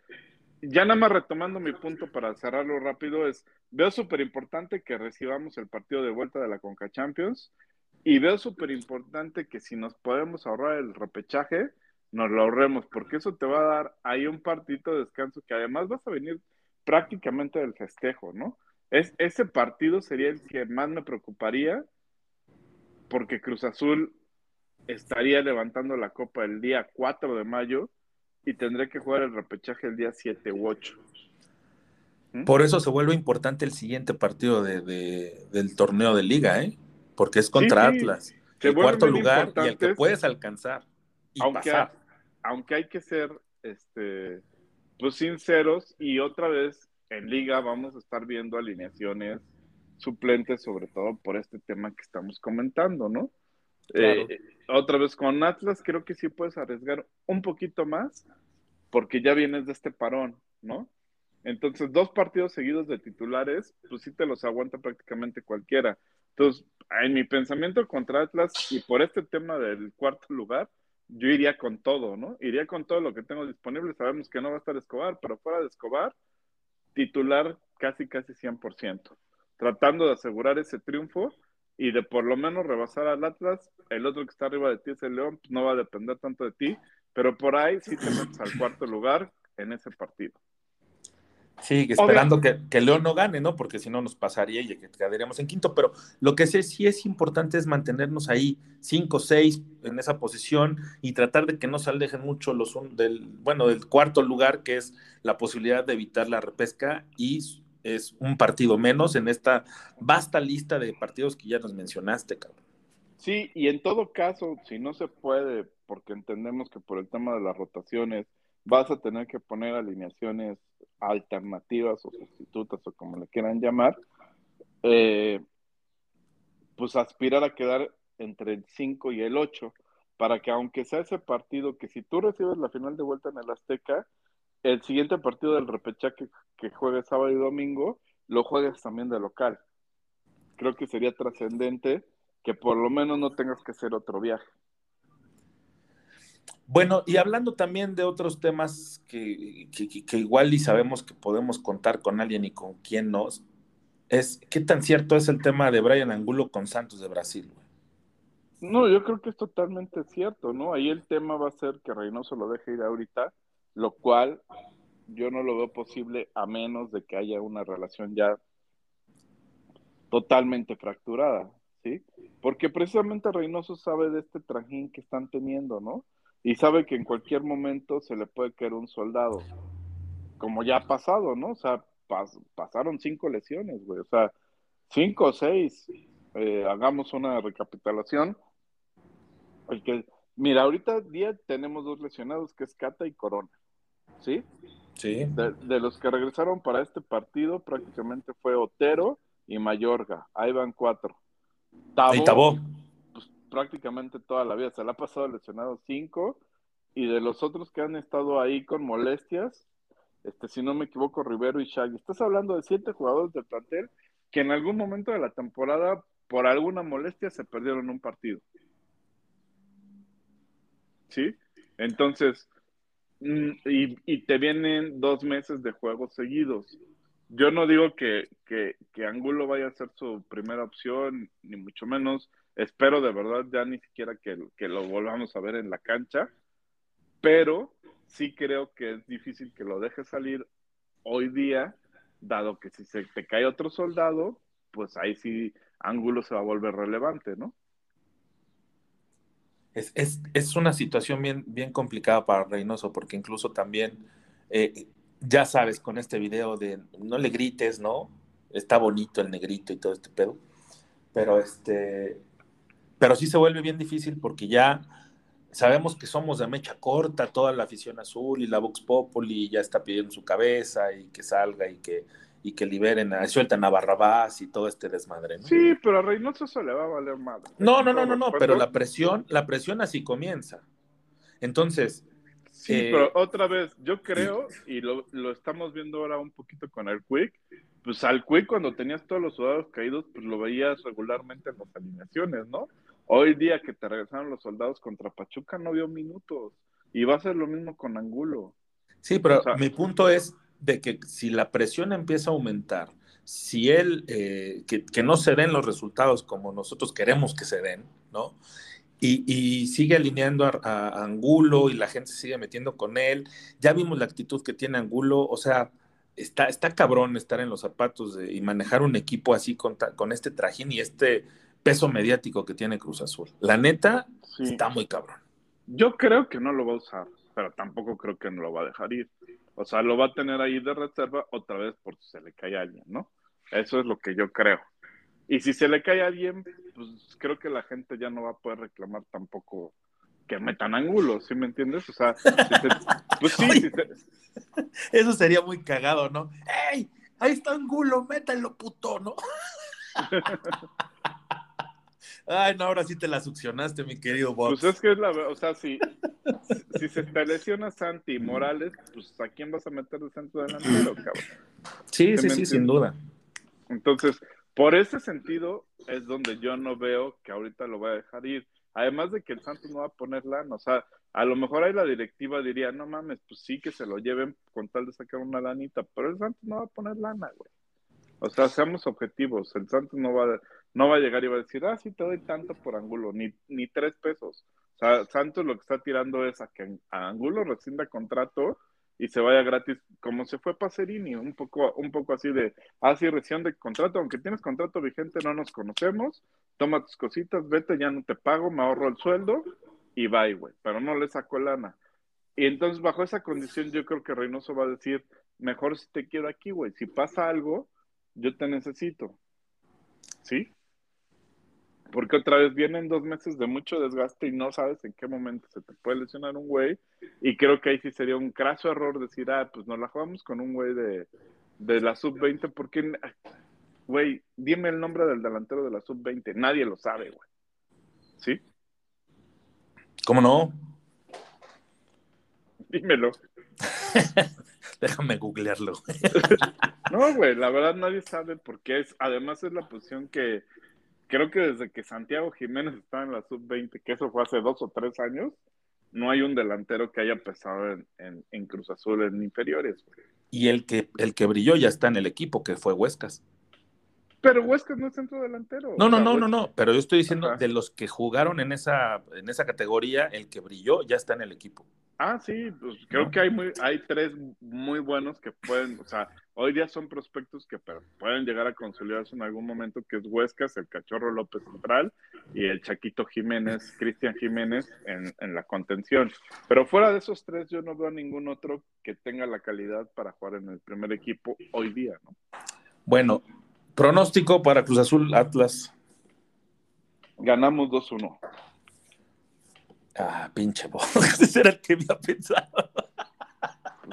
Ya nada más retomando mi punto para cerrarlo rápido, es, veo súper importante que recibamos el partido de vuelta de la Conca Champions y veo súper importante que si nos podemos ahorrar el repechaje, nos lo ahorremos, porque eso te va a dar ahí un partito de descanso que además vas a venir prácticamente del festejo, ¿no? Es, ese partido sería el que más me preocuparía, porque Cruz Azul estaría levantando la copa el día 4 de mayo y tendré que jugar el repechaje el día 7 u 8.
Por eso se vuelve importante el siguiente partido de, de, del torneo de liga, ¿eh? Porque es contra sí, sí. Atlas. Se el cuarto lugar y el que puedes alcanzar. Y
aunque,
pasar.
aunque hay que ser este, pues sinceros y otra vez en liga vamos a estar viendo alineaciones suplentes, sobre todo por este tema que estamos comentando, ¿no? Claro. Eh, otra vez con Atlas creo que sí puedes arriesgar un poquito más porque ya vienes de este parón, ¿no? Entonces, dos partidos seguidos de titulares, pues sí te los aguanta prácticamente cualquiera. Entonces, en mi pensamiento contra Atlas y por este tema del cuarto lugar, yo iría con todo, ¿no? Iría con todo lo que tengo disponible. Sabemos que no va a estar Escobar, pero fuera de Escobar, titular casi, casi 100%. Tratando de asegurar ese triunfo y de por lo menos rebasar al Atlas. El otro que está arriba de ti es el León, no va a depender tanto de ti, pero por ahí sí te metes al cuarto lugar en ese partido.
Sí, esperando que, que, León no gane, ¿no? Porque si no nos pasaría y que quedaríamos en quinto. Pero lo que sé sí es importante es mantenernos ahí cinco, seis en esa posición y tratar de que no se alejen mucho los del, bueno, del cuarto lugar, que es la posibilidad de evitar la repesca y es un partido menos en esta vasta lista de partidos que ya nos mencionaste, cabrón.
Sí, y en todo caso, si no se puede, porque entendemos que por el tema de las rotaciones vas a tener que poner alineaciones alternativas o sustitutas o como le quieran llamar, eh, pues aspirar a quedar entre el 5 y el 8, para que aunque sea ese partido que si tú recibes la final de vuelta en el Azteca, el siguiente partido del repechaje que juegues sábado y domingo, lo juegues también de local. Creo que sería trascendente que por lo menos no tengas que hacer otro viaje.
Bueno, y hablando también de otros temas que, igual y sabemos que podemos contar con alguien y con quién no, es qué tan cierto es el tema de Brian Angulo con Santos de Brasil.
No, yo creo que es totalmente cierto, ¿no? Ahí el tema va a ser que Reynoso lo deje ir ahorita, lo cual yo no lo veo posible a menos de que haya una relación ya totalmente fracturada, ¿sí? Porque precisamente Reynoso sabe de este trajín que están teniendo, ¿no? Y sabe que en cualquier momento se le puede caer un soldado, como ya ha pasado, ¿no? O sea, pas pasaron cinco lesiones, güey, o sea, cinco o seis, eh, hagamos una recapitulación. El que, mira, ahorita día tenemos dos lesionados, que es Cata y Corona, ¿sí?
Sí.
De, de, los que regresaron para este partido, prácticamente fue Otero y Mayorga, ahí van cuatro.
Tabo, y Tabó
prácticamente toda la vida. Se le ha pasado lesionado cinco y de los otros que han estado ahí con molestias, este, si no me equivoco, Rivero y Shaggy. Estás hablando de siete jugadores del plantel que en algún momento de la temporada, por alguna molestia, se perdieron un partido. ¿Sí? Entonces, mm, y, y te vienen dos meses de juegos seguidos. Yo no digo que, que, que Angulo vaya a ser su primera opción, ni mucho menos Espero de verdad ya ni siquiera que, que lo volvamos a ver en la cancha, pero sí creo que es difícil que lo deje salir hoy día, dado que si se te cae otro soldado, pues ahí sí Ángulo se va a volver relevante, ¿no?
Es, es, es una situación bien, bien complicada para Reynoso, porque incluso también, eh, ya sabes, con este video de no le grites, ¿no? Está bonito el negrito y todo este pedo. Pero este, pero sí se vuelve bien difícil porque ya sabemos que somos de mecha corta, toda la afición azul y la Vox Populi ya está pidiendo su cabeza y que salga y que, y que liberen, a, sueltan a Barrabás y todo este desmadre. ¿no?
Sí, pero a Reynoso eso le va a valer madre.
No, no, no, no, no, pero la presión, la presión así comienza. Entonces.
Sí, eh, pero otra vez, yo creo, y lo, lo, estamos viendo ahora un poquito con el Quick, pues al Quick cuando tenías todos los soldados caídos, pues lo veías regularmente en las alineaciones, ¿no? Hoy día que te regresaron los soldados contra Pachuca no vio minutos. Y va a ser lo mismo con Angulo.
Sí, pero o sea, mi punto es de que si la presión empieza a aumentar, si él, eh, que, que, no se den los resultados como nosotros queremos que se den, ¿no? Y, y sigue alineando a, a, Angulo y la gente sigue metiendo con él. Ya vimos la actitud que tiene Angulo, o sea, está, está cabrón estar en los zapatos de, y manejar un equipo así con, con este trajín y este peso mediático que tiene Cruz Azul. La neta sí. está muy cabrón.
Yo creo que no lo va a usar, pero tampoco creo que no lo va a dejar ir. O sea, lo va a tener ahí de reserva otra vez por si se le cae a alguien, ¿no? Eso es lo que yo creo. Y si se le cae a alguien, pues creo que la gente ya no va a poder reclamar tampoco que metan ángulos, ¿sí me entiendes? O sea, si se- pues sí,
Oye.
si se-
Eso sería muy cagado, ¿no? ¡Ey! Ahí está Angulo, métanlo, puto, ¿no? Ay, no, ahora sí te la succionaste, mi querido Bob.
pues es que es la verdad, o sea, si, si se te lesiona Santi y Morales, pues ¿a quién vas a meter de centro delantero, cabrón?
sí, sí, sí, sin duda.
Entonces, por ese sentido es donde yo no veo que ahorita lo vaya a dejar ir. Además de que el Santos no va a poner lana, o sea, a lo mejor ahí la directiva diría, no mames, pues sí que se lo lleven con tal de sacar una lanita, pero el Santos no va a poner lana, güey. O sea, seamos objetivos, el Santos no va, a- no va a llegar y va a decir, ah, sí te doy tanto por Angulo, ni, ni tres pesos. O sea, Santos lo que está tirando es a que a Angulo rescinda contrato y se vaya gratis, como se fue Pacerini, un poco, un poco así de, ah, sí, rescisión de contrato, aunque tienes contrato vigente, no nos conocemos, toma tus cositas, vete, ya no te pago, me ahorro el sueldo y bye, güey, pero no le saco lana. Y entonces, bajo esa condición, yo creo que Reynoso va a decir, mejor si te quiero aquí, güey, si pasa algo, yo te necesito. ¿Sí? Porque otra vez vienen dos meses de mucho desgaste y no sabes en qué momento se te puede lesionar un güey. Y creo que ahí sí sería un craso error decir, ah, pues nos la jugamos con un güey de, de la sub-20, porque, güey, dime el nombre del delantero de la sub-20, nadie lo sabe, güey. ¿Sí?
¿Cómo no?
Dímelo.
Déjame googlearlo.
No, güey, la verdad nadie sabe porque es, además es la posición que creo que desde que Santiago Jiménez estaba en la sub-20, que eso fue hace dos o tres años, no hay un delantero que haya pesado en, en, en Cruz Azul en inferiores. güey.
Y el que, el que brilló ya está en el equipo, que fue Huescas.
Pero Huescas no es centro delantero.
No, no, no, no, no. Pero yo estoy diciendo,
Ajá.
de los que jugaron en esa, en esa categoría, el que brilló ya está en el equipo.
Ah, sí, pues creo
¿No?
que hay muy, hay tres muy buenos que pueden, o sea, hoy día son prospectos que pueden llegar a consolidarse en algún momento, que es Huescas, el Cachorro López Central y el Chaquito Jiménez, Cristian Jiménez en, en la contención. Pero fuera de esos tres, yo no veo a ningún otro que tenga la calidad para jugar en el primer equipo hoy día, ¿no?
Bueno, pronóstico para Cruz Azul Atlas.
Ganamos 2-1.
Ah, pinche. Ese era el que había pensado.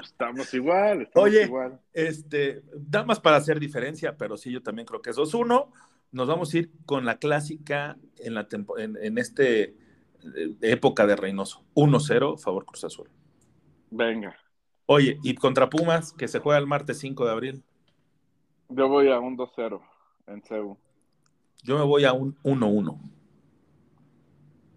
Estamos igual, estamos
Oye.
igual.
Este, da más para hacer diferencia, pero sí, yo también creo que es 2-1. Nos vamos a ir con la clásica en, la tempo- en, en este eh, época de Reynoso. 1-0, favor Cruz Azul.
Venga,
Oye, y contra Pumas, que se juega el martes 5 de abril,
yo voy a un 2-0 en CEU.
yo me voy a un 1-1.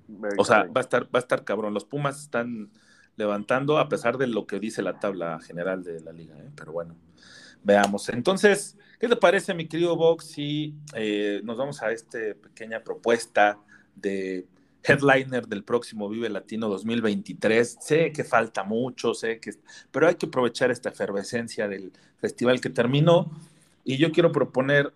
Venga,
O sea, va a estar, va a estar cabrón. Los Pumas están levantando a pesar de lo que dice la tabla general de la liga, ¿eh? pero bueno, veamos. Entonces, ¿qué te parece, mi querido Vox, si eh, nos vamos a esta pequeña propuesta de headliner del próximo Vive Latino 2023? Sé que falta mucho, sé que, pero hay que aprovechar esta efervescencia del festival que terminó y yo quiero proponer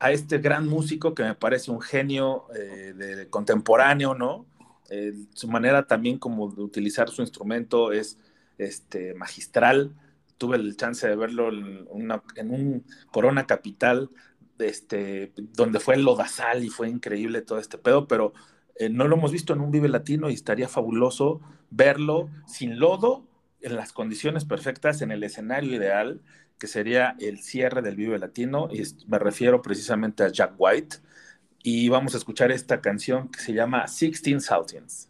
a este gran músico que me parece un genio eh, de, contemporáneo, ¿no? Eh, su manera también como de utilizar su instrumento es este, magistral. Tuve el chance de verlo en, una, un Corona Capital, este, donde fue el Lodazal y fue increíble todo este pedo, pero eh, no lo hemos visto en un Vive Latino y estaría fabuloso verlo sin lodo, en las condiciones perfectas, en el escenario ideal, que sería el cierre del Vive Latino, y me refiero precisamente a Jack White, y vamos a escuchar esta canción que se llama Sixteen Saltians.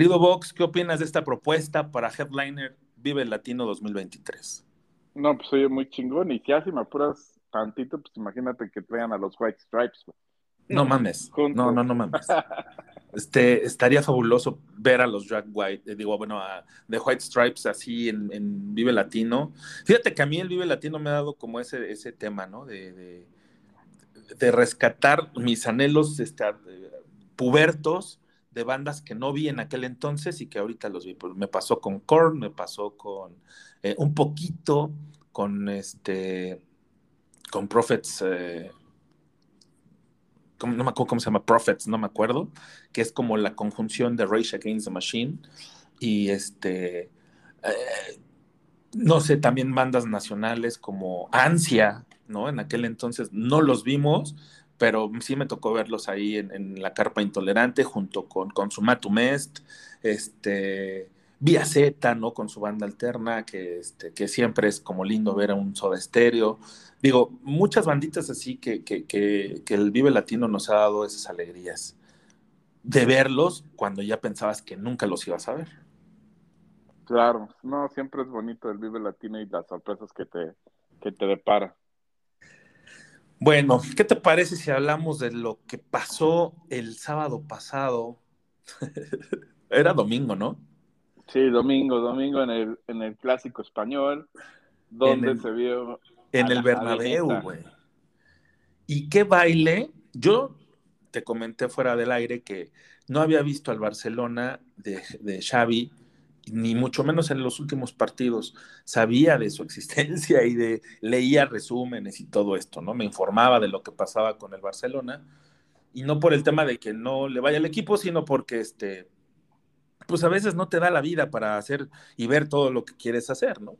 Querido Vox, ¿qué opinas de esta propuesta para Headliner Vive Latino 2023?
No, pues oye, muy chingón. Y ya si me apuras tantito, pues imagínate que traigan a los White Stripes. güey.
No mames.
Juntos.
No, no, no mames. Este, estaría fabuloso ver a los Drag White, eh, digo, bueno, a The White Stripes así en, en Vive Latino. Fíjate que a mí el Vive Latino me ha dado como ese, ese tema, ¿no? De, de, de rescatar mis anhelos este, pubertos de bandas que no vi en aquel entonces y que ahorita los vi. Pues me pasó con Korn, me pasó con eh, un poquito con este con Prophets eh, ¿cómo- no me acuerdo cómo se llama Prophets, no me acuerdo, que es como la conjunción de Rage Against the Machine y este eh, no sé, también bandas nacionales como Ansia, ¿no? En aquel entonces no los vimos, pero sí me tocó verlos ahí en, la Carpa Intolerante junto con Consumatum Est, este, Vía Z, ¿no? Con su banda alterna, que, este, que siempre es como lindo ver a un soda estéreo. Digo, muchas banditas así que, que, que, que el Vive Latino nos ha dado esas alegrías de verlos cuando ya pensabas que nunca los ibas a ver.
Claro, no, siempre es bonito el Vive Latino y las sorpresas que te, que te depara.
Bueno, ¿qué te parece si hablamos de lo que pasó el sábado pasado? Era domingo, ¿no?
Sí, domingo, domingo en el, en el clásico español, donde
el-
se vio
En el Bernabéu, güey. ¿Y qué baile? Yo te comenté fuera del aire que no había visto al Barcelona de, de Xavi, ni mucho menos en los últimos partidos. Sabía de su existencia y de leía resúmenes y todo esto, ¿no? Me informaba de lo que pasaba con el Barcelona. Y no por el tema de que no le vaya al equipo, sino porque este, pues a veces no te da la vida para hacer y ver todo lo que quieres hacer, ¿no?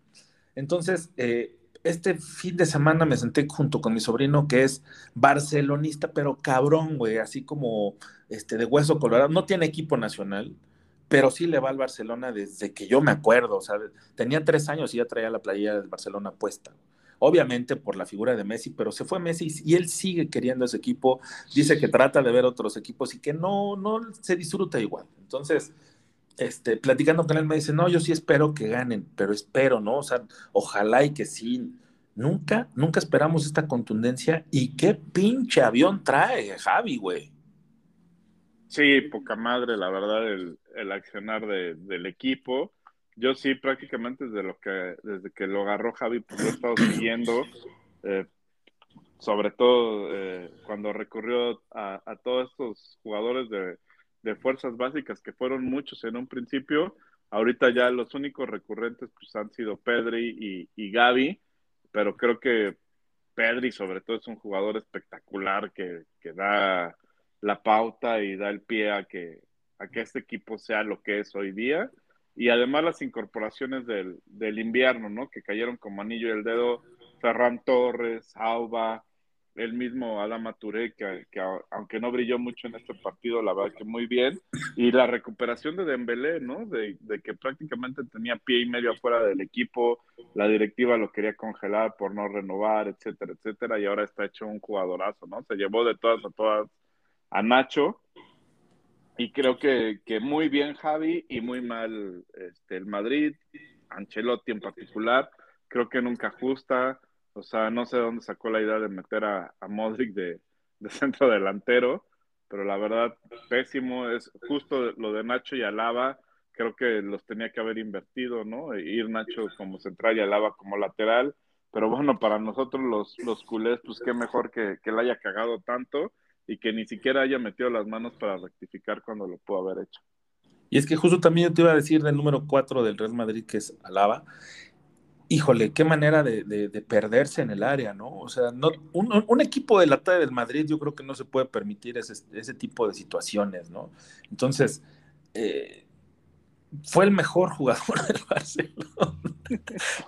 Entonces, eh, este fin de semana me senté junto con mi sobrino que es barcelonista, pero cabrón, güey, así como este de hueso colorado. No tiene equipo nacional, pero sí le va al Barcelona desde que yo me acuerdo. O sea, tenía tres años y ya traía la playera del Barcelona puesta. Obviamente por la figura de Messi, pero se fue Messi y él sigue queriendo ese equipo. Dice que trata de ver otros equipos y que no, no se disfruta igual. Entonces, este, platicando con él me dice, no, yo sí espero que ganen, pero espero, ¿no? O sea, ojalá y que sí. Nunca, nunca esperamos esta contundencia y qué pinche avión trae Javi, güey.
Sí, poca madre, la verdad, el, el accionar de- del equipo. Yo sí, prácticamente desde lo que, desde que lo agarró Javi, pues lo he estado siguiendo, eh, sobre todo eh, cuando recurrió a, a todos estos jugadores de, de fuerzas básicas, que fueron muchos en un principio. Ahorita ya los únicos recurrentes pues, han sido Pedri y, y Gaby, pero creo que Pedri sobre todo es un jugador espectacular que, que da la pauta y da el pie a que, a que este equipo sea lo que es hoy día. Y además las incorporaciones del, del invierno, ¿no? Que cayeron como anillo del dedo. Ferran Torres, Auba, el mismo Adama Touré, que, que aunque no brilló mucho en este partido, la verdad que muy bien. Y la recuperación de Dembélé, ¿no? De, de que prácticamente tenía pie y medio afuera del equipo, la directiva lo quería congelar por no renovar, etcétera, etcétera, y ahora está hecho un jugadorazo, ¿no? Se llevó de todas a todas a Nacho. Y creo que, que muy bien Javi y muy mal este, el Madrid, Ancelotti en particular. Creo que nunca ajusta. O sea, no sé de dónde sacó la idea de meter a, a Modric de, de centro delantero, pero la verdad, pésimo. Es justo lo de Nacho y Alaba. Creo que los tenía que haber invertido, ¿no? E Ir Nacho como central y Alaba como lateral. Pero bueno, para nosotros los, los culés, pues qué mejor que, que la haya cagado tanto y que ni siquiera haya metido las manos para rectificar cuando lo pudo haber hecho.
Y es que justo también yo te iba a decir del número 4 del Real Madrid, que es Alaba. Híjole, qué manera de, de- de perderse en el área, ¿no? O sea, no, un, un equipo de la talla del Madrid yo creo que no se puede permitir ese, ese tipo de situaciones, ¿no? Entonces, eh, fue el mejor jugador del Barcelona.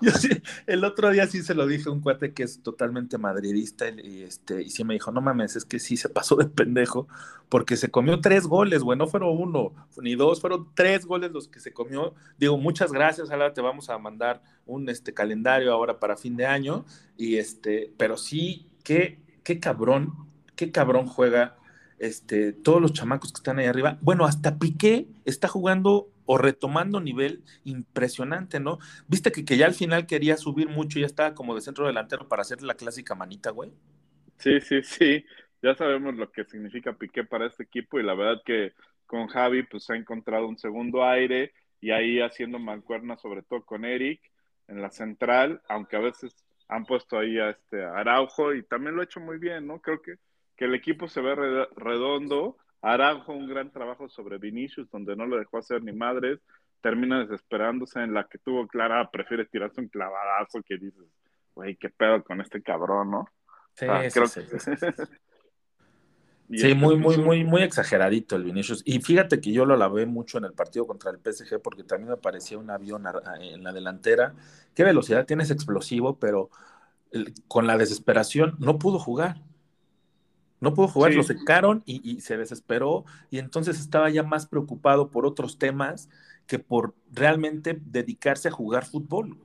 Yo sí, el otro día sí se lo dije a un cuate que es totalmente madridista y, este, y sí me dijo, no mames, es que sí se pasó de pendejo porque se comió tres goles, güey, no fueron uno ni dos, fueron tres goles los que se comió. Digo, muchas gracias, ahora te vamos a mandar un este, calendario ahora para fin de año, y este, pero sí, qué, qué cabrón, qué cabrón juega este, todos los chamacos que están ahí arriba. Bueno, hasta Piqué está jugando o retomando nivel impresionante, ¿no? Viste que, que ya al final quería subir mucho, ya estaba como de centro delantero para hacer la clásica manita, güey.
Sí, sí, sí. Ya sabemos lo que significa Piqué para este equipo y la verdad que con Javi pues ha encontrado un segundo aire y ahí haciendo mancuerna sobre todo con Eric en la central, aunque a veces han puesto ahí a este Araujo y también lo ha hecho muy bien, ¿no? Creo que, que el equipo se ve redondo. Araujo un gran trabajo sobre Vinicius, donde no lo dejó hacer ni madres, termina desesperándose en la que tuvo Clara, prefiere tirarse un clavadazo que dices, güey, qué pedo con este cabrón, ¿no?
Sí, sí, sí, Sí, muy, muy, muy, muy exageradito el Vinicius. Y fíjate que yo lo lavé mucho en el partido contra el PSG porque también me parecía un avión en la delantera. Qué velocidad tienes explosivo, pero con la desesperación no pudo jugar. No pudo jugar, lo secaron y, y, se desesperó y entonces estaba ya más preocupado por otros temas que por realmente dedicarse a jugar fútbol.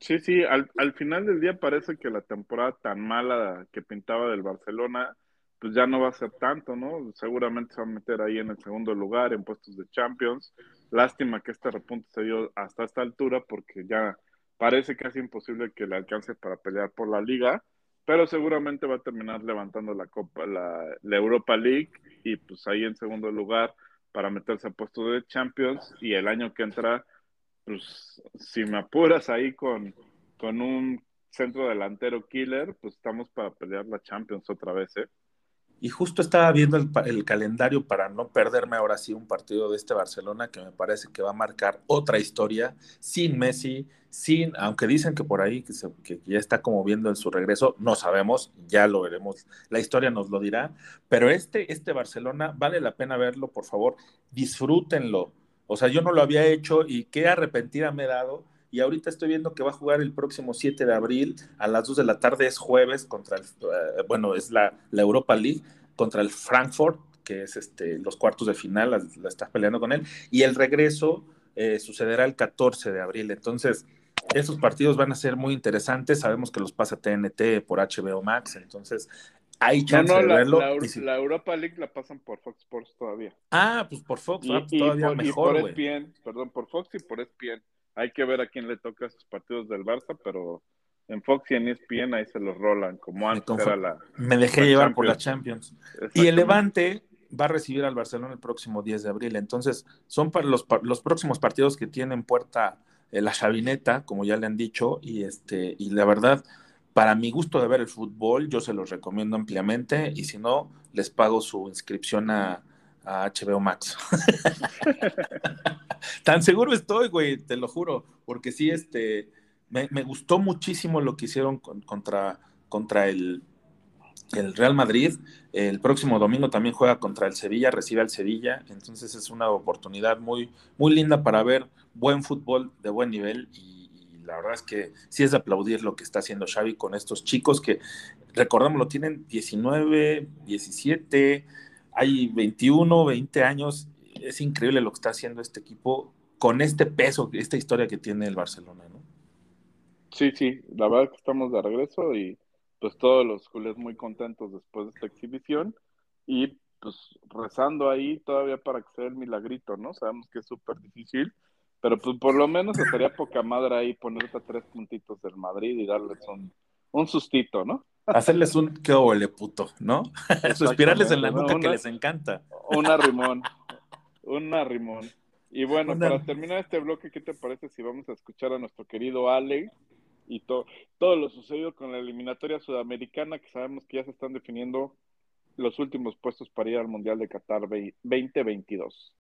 Sí, sí, al, al final del día parece que la temporada tan mala que pintaba del Barcelona pues ya no va a ser tanto, ¿no? Seguramente se va a meter ahí en el segundo lugar, en puestos de Champions. Lástima que este repunte se dio hasta esta altura porque ya parece casi imposible que le alcance para pelear por la liga, pero seguramente va a terminar levantando la Copa, la, Europa League y pues ahí en segundo lugar para meterse a puestos de Champions y el año que entra, pues si me apuras ahí con, con un centro delantero killer, pues estamos para pelear la Champions otra vez, ¿eh?
Y justo estaba viendo el, calendario para no perderme ahora sí un partido de este Barcelona que me parece que va a marcar otra historia sin Messi, sin, aunque dicen que por ahí que, que ya está como viendo en su regreso, no sabemos, ya lo veremos, la historia nos lo dirá, pero este, este Barcelona vale la pena verlo, por favor, disfrútenlo. O sea, yo no lo había hecho y qué arrepentida me he dado y ahorita estoy viendo que va a jugar el próximo 7 de abril a las 2 de la tarde, es jueves, contra el, eh, bueno, es la, la, Europa League, contra el Frankfurt, que es este, los cuartos de final, la, la estás peleando con él, y el regreso eh, sucederá el 14 de abril. Entonces, esos partidos van a ser muy interesantes, sabemos que los pasa TNT por HBO Max, entonces hay chance de verlo.
La, Europa League la pasan por Fox Sports todavía.
Ah, pues por Fox, ah, pues todavía por, mejor,
y por ESPN, perdón, por Fox y por ESPN hay que ver a quién le toca esos partidos del Barça, pero en Fox y en ESPN ahí se los rolan, como antes
era la. Me dejé llevar por la Champions. Y el Levante va a recibir al Barcelona el próximo 10 de abril. Entonces, son para los, los próximos partidos que tienen puerta eh, la chavineta, como ya le han dicho, y este, y la verdad, para mi gusto de ver el fútbol, yo se los recomiendo ampliamente, y si no, les pago su inscripción a, a HBO Max. Tan seguro estoy, güey, te lo juro, porque sí, este, me, gustó muchísimo lo que hicieron contra, contra el, el, Real Madrid. El próximo domingo también juega contra el Sevilla, recibe al Sevilla, entonces es una oportunidad muy, muy linda para ver buen fútbol de buen nivel y, la verdad es que sí es de aplaudir lo que está haciendo Xavi con estos chicos que, lo tienen 19, 17, hay 21, 20 años es increíble lo que está haciendo este equipo con este peso, esta historia que tiene el Barcelona, ¿no?
Sí, sí, la verdad que estamos de regreso y pues todos los culés muy contentos después de esta exhibición y pues rezando ahí todavía para que sea el milagrito, ¿no? Sabemos que es súper difícil, pero pues por lo menos estaría poca madre ahí ponerte tres puntitos del Madrid y darles un, un sustito, ¿no?
Hacerles un qué huele puto, ¿no? Suspirarles en la nuca que les encanta.
Una rimón. Un arrimón. Y bueno, para terminar este bloque, ¿qué te parece si vamos a escuchar a nuestro querido Ale y todo lo sucedido con la eliminatoria sudamericana, que sabemos que ya se están definiendo los últimos puestos para ir al Mundial de Qatar 2022?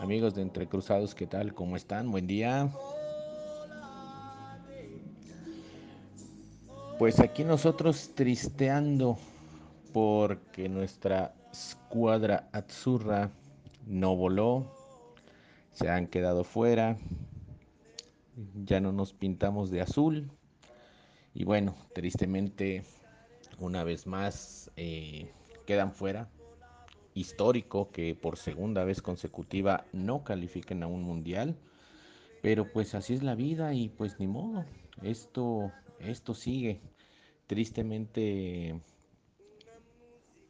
Amigos de Entre Cruzados, ¿qué tal? ¿Cómo están? Buen día. Pues aquí nosotros tristeando porque nuestra escuadra Azzurra no voló, se han quedado fuera, ya no nos pintamos de azul y bueno, tristemente una vez más eh, quedan fuera. Histórico que por segunda vez consecutiva no califiquen a un mundial, pero pues así es la vida y pues ni modo, esto, esto sigue. Tristemente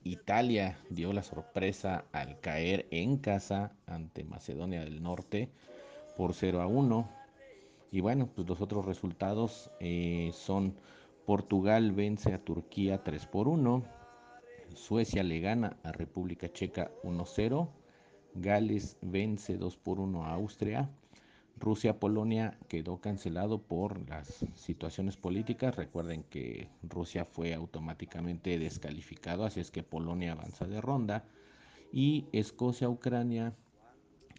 Italia dio la sorpresa al caer en casa ante Macedonia del Norte por 0 a 1. Y bueno, pues los otros resultados eh, son Portugal vence a Turquía 3 por 1, Suecia le gana a República Checa 1-0, Gales vence 2 por 1 a Austria, Rusia-Polonia quedó cancelado por las situaciones políticas. Recuerden que Rusia fue automáticamente descalificado, así es que Polonia avanza de ronda. Y Escocia-Ucrania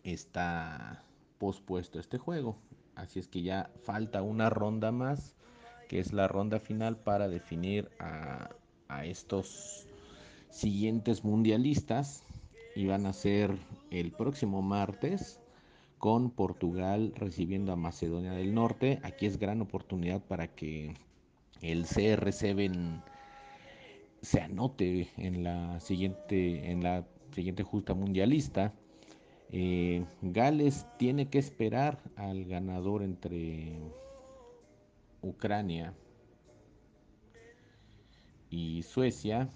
está pospuesto este juego. Así es que ya falta una ronda más, que es la ronda final para definir a, a estos siguientes mundialistas. Y van a ser el próximo martes con Portugal recibiendo a Macedonia del Norte. Aquí es gran oportunidad para que el CR7 se anote en la siguiente, en la siguiente justa mundialista. Eh, Gales tiene que esperar al ganador entre Ucrania y Suecia.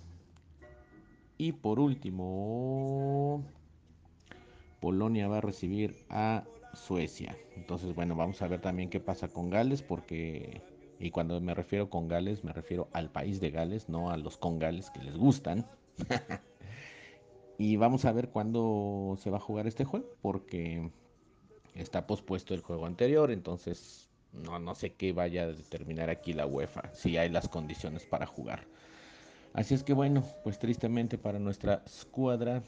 Y por último, Polonia va a recibir a Suecia. Entonces, bueno, vamos a ver también qué pasa con Gales, porque, y cuando me refiero con Gales, me refiero al país de Gales, no a los congales que les gustan. y vamos a ver cuándo se va a jugar este juego, porque está pospuesto el juego anterior, entonces no, no sé qué vaya a determinar aquí la UEFA, si hay las condiciones para jugar. Así es que bueno, pues tristemente para nuestra escuadra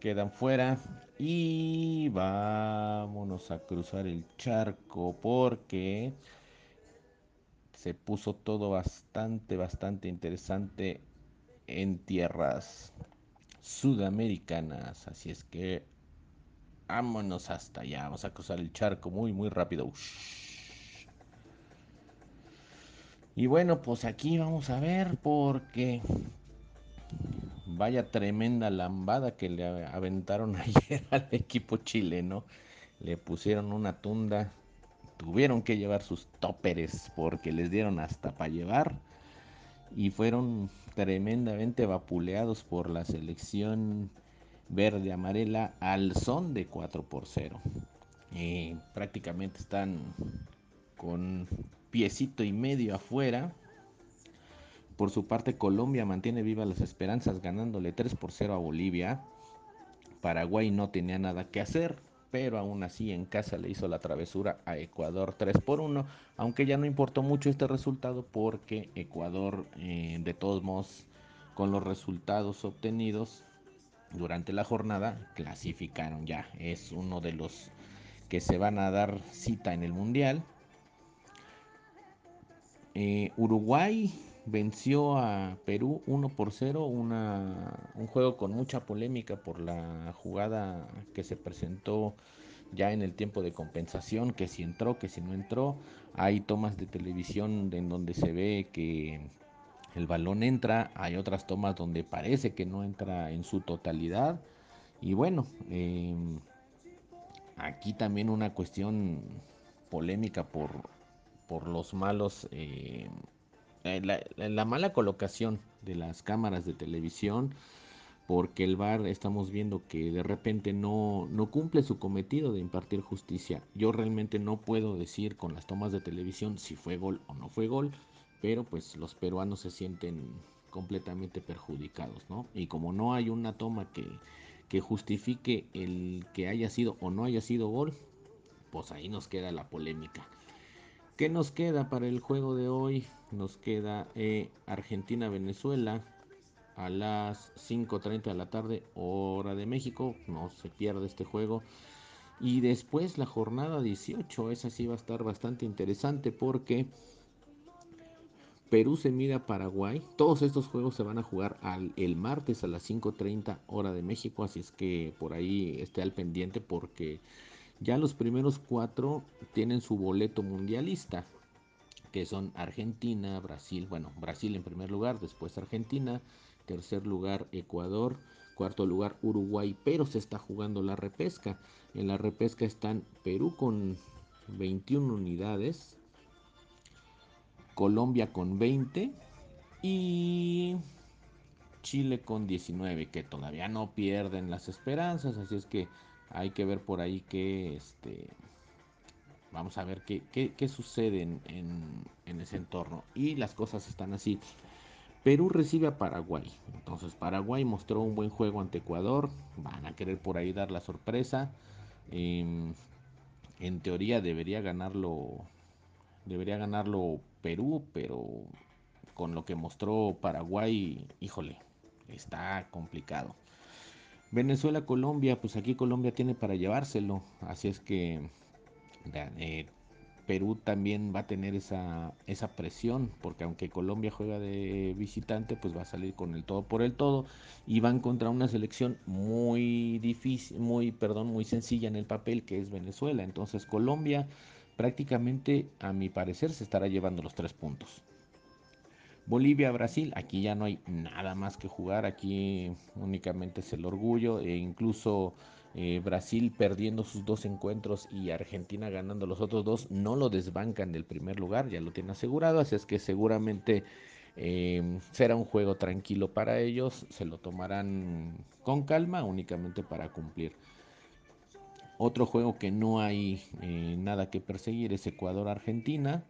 quedan fuera y vámonos a cruzar el charco porque se puso todo bastante, bastante interesante en tierras sudamericanas. Así es que vámonos hasta allá. Vamos a cruzar el charco muy, muy rápido. Y bueno, pues aquí vamos a ver porque Vaya tremenda lambada que le aventaron ayer al equipo chileno. Le pusieron una tunda. Tuvieron que llevar sus tóperes porque les dieron hasta para llevar. Y fueron tremendamente vapuleados por la selección verde amarela al son de 4 por 0. Y prácticamente están con piecito y medio afuera por su parte, Colombia mantiene vivas las esperanzas ganándole 3 por 0 a Bolivia. Paraguay no tenía nada que hacer, pero aún así en casa le hizo la travesura a Ecuador 3 por 1, aunque ya no importó mucho este resultado porque Ecuador eh, de todos modos con los resultados obtenidos durante la jornada clasificaron ya, es uno de los que se van a dar cita en el Mundial. Eh, Uruguay venció a Perú 1 por 0, una, un juego con mucha polémica por la jugada que se presentó ya en el tiempo de compensación, que si entró, que si no entró. Hay tomas de televisión en donde se ve que el balón entra, hay otras tomas donde parece que no entra en su totalidad. Y bueno, eh, aquí también una cuestión polémica por, por los malos... Eh, eh, la, mala colocación de las cámaras de televisión, porque el VAR estamos viendo que de repente no, no cumple su cometido de impartir justicia. Yo realmente no puedo decir con las tomas de televisión si fue gol o no fue gol, pero pues los peruanos se sienten completamente perjudicados, ¿no? Y como no hay una toma que, que justifique el que haya sido o no haya sido gol, pues ahí nos queda la polémica. ¿Qué nos queda para el juego de hoy? Nos queda eh, Argentina-Venezuela a las 5.30 de la tarde, hora de México. No se pierde este juego. Y después la jornada 18, esa sí va a estar bastante interesante porque Perú se mide a Paraguay. Todos estos juegos se van a jugar al, el martes a las 5.30 hora de México, así es que por ahí esté al pendiente porque ya los primeros cuatro tienen su boleto mundialista, que son Argentina, Brasil, bueno, Brasil en primer lugar, después Argentina, tercer lugar Ecuador, cuarto lugar Uruguay, pero se está jugando la repesca. En la repesca están Perú con 21 unidades, Colombia con 20 y Chile con 19, que todavía no pierden las esperanzas, así es que hay que ver por ahí que este, vamos a ver qué, qué, qué sucede en, en, ese entorno. Y las cosas están así. Perú recibe a Paraguay. Entonces Paraguay mostró un buen juego ante Ecuador. Van a querer por ahí dar la sorpresa. Eh, en teoría debería ganarlo. Debería ganarlo Perú, pero con lo que mostró Paraguay, híjole, está complicado. Venezuela, Colombia, pues aquí Colombia tiene para llevárselo. Así es que eh, Perú también va a tener esa, esa presión, porque aunque Colombia juega de visitante, pues va a salir con el todo por el todo y van contra una selección muy difícil, muy, perdón, muy sencilla en el papel que es Venezuela. Entonces Colombia prácticamente, a mi parecer, se estará llevando los tres puntos. Bolivia, Brasil, aquí ya no hay nada más que jugar, aquí únicamente es el orgullo e incluso eh, Brasil perdiendo sus dos encuentros y Argentina ganando los otros dos no lo desbancan del primer lugar, ya lo tienen asegurado, así es que seguramente eh, será un juego tranquilo para ellos, se lo tomarán con calma únicamente para cumplir. Otro juego que no hay eh, nada que perseguir es Ecuador-Argentina.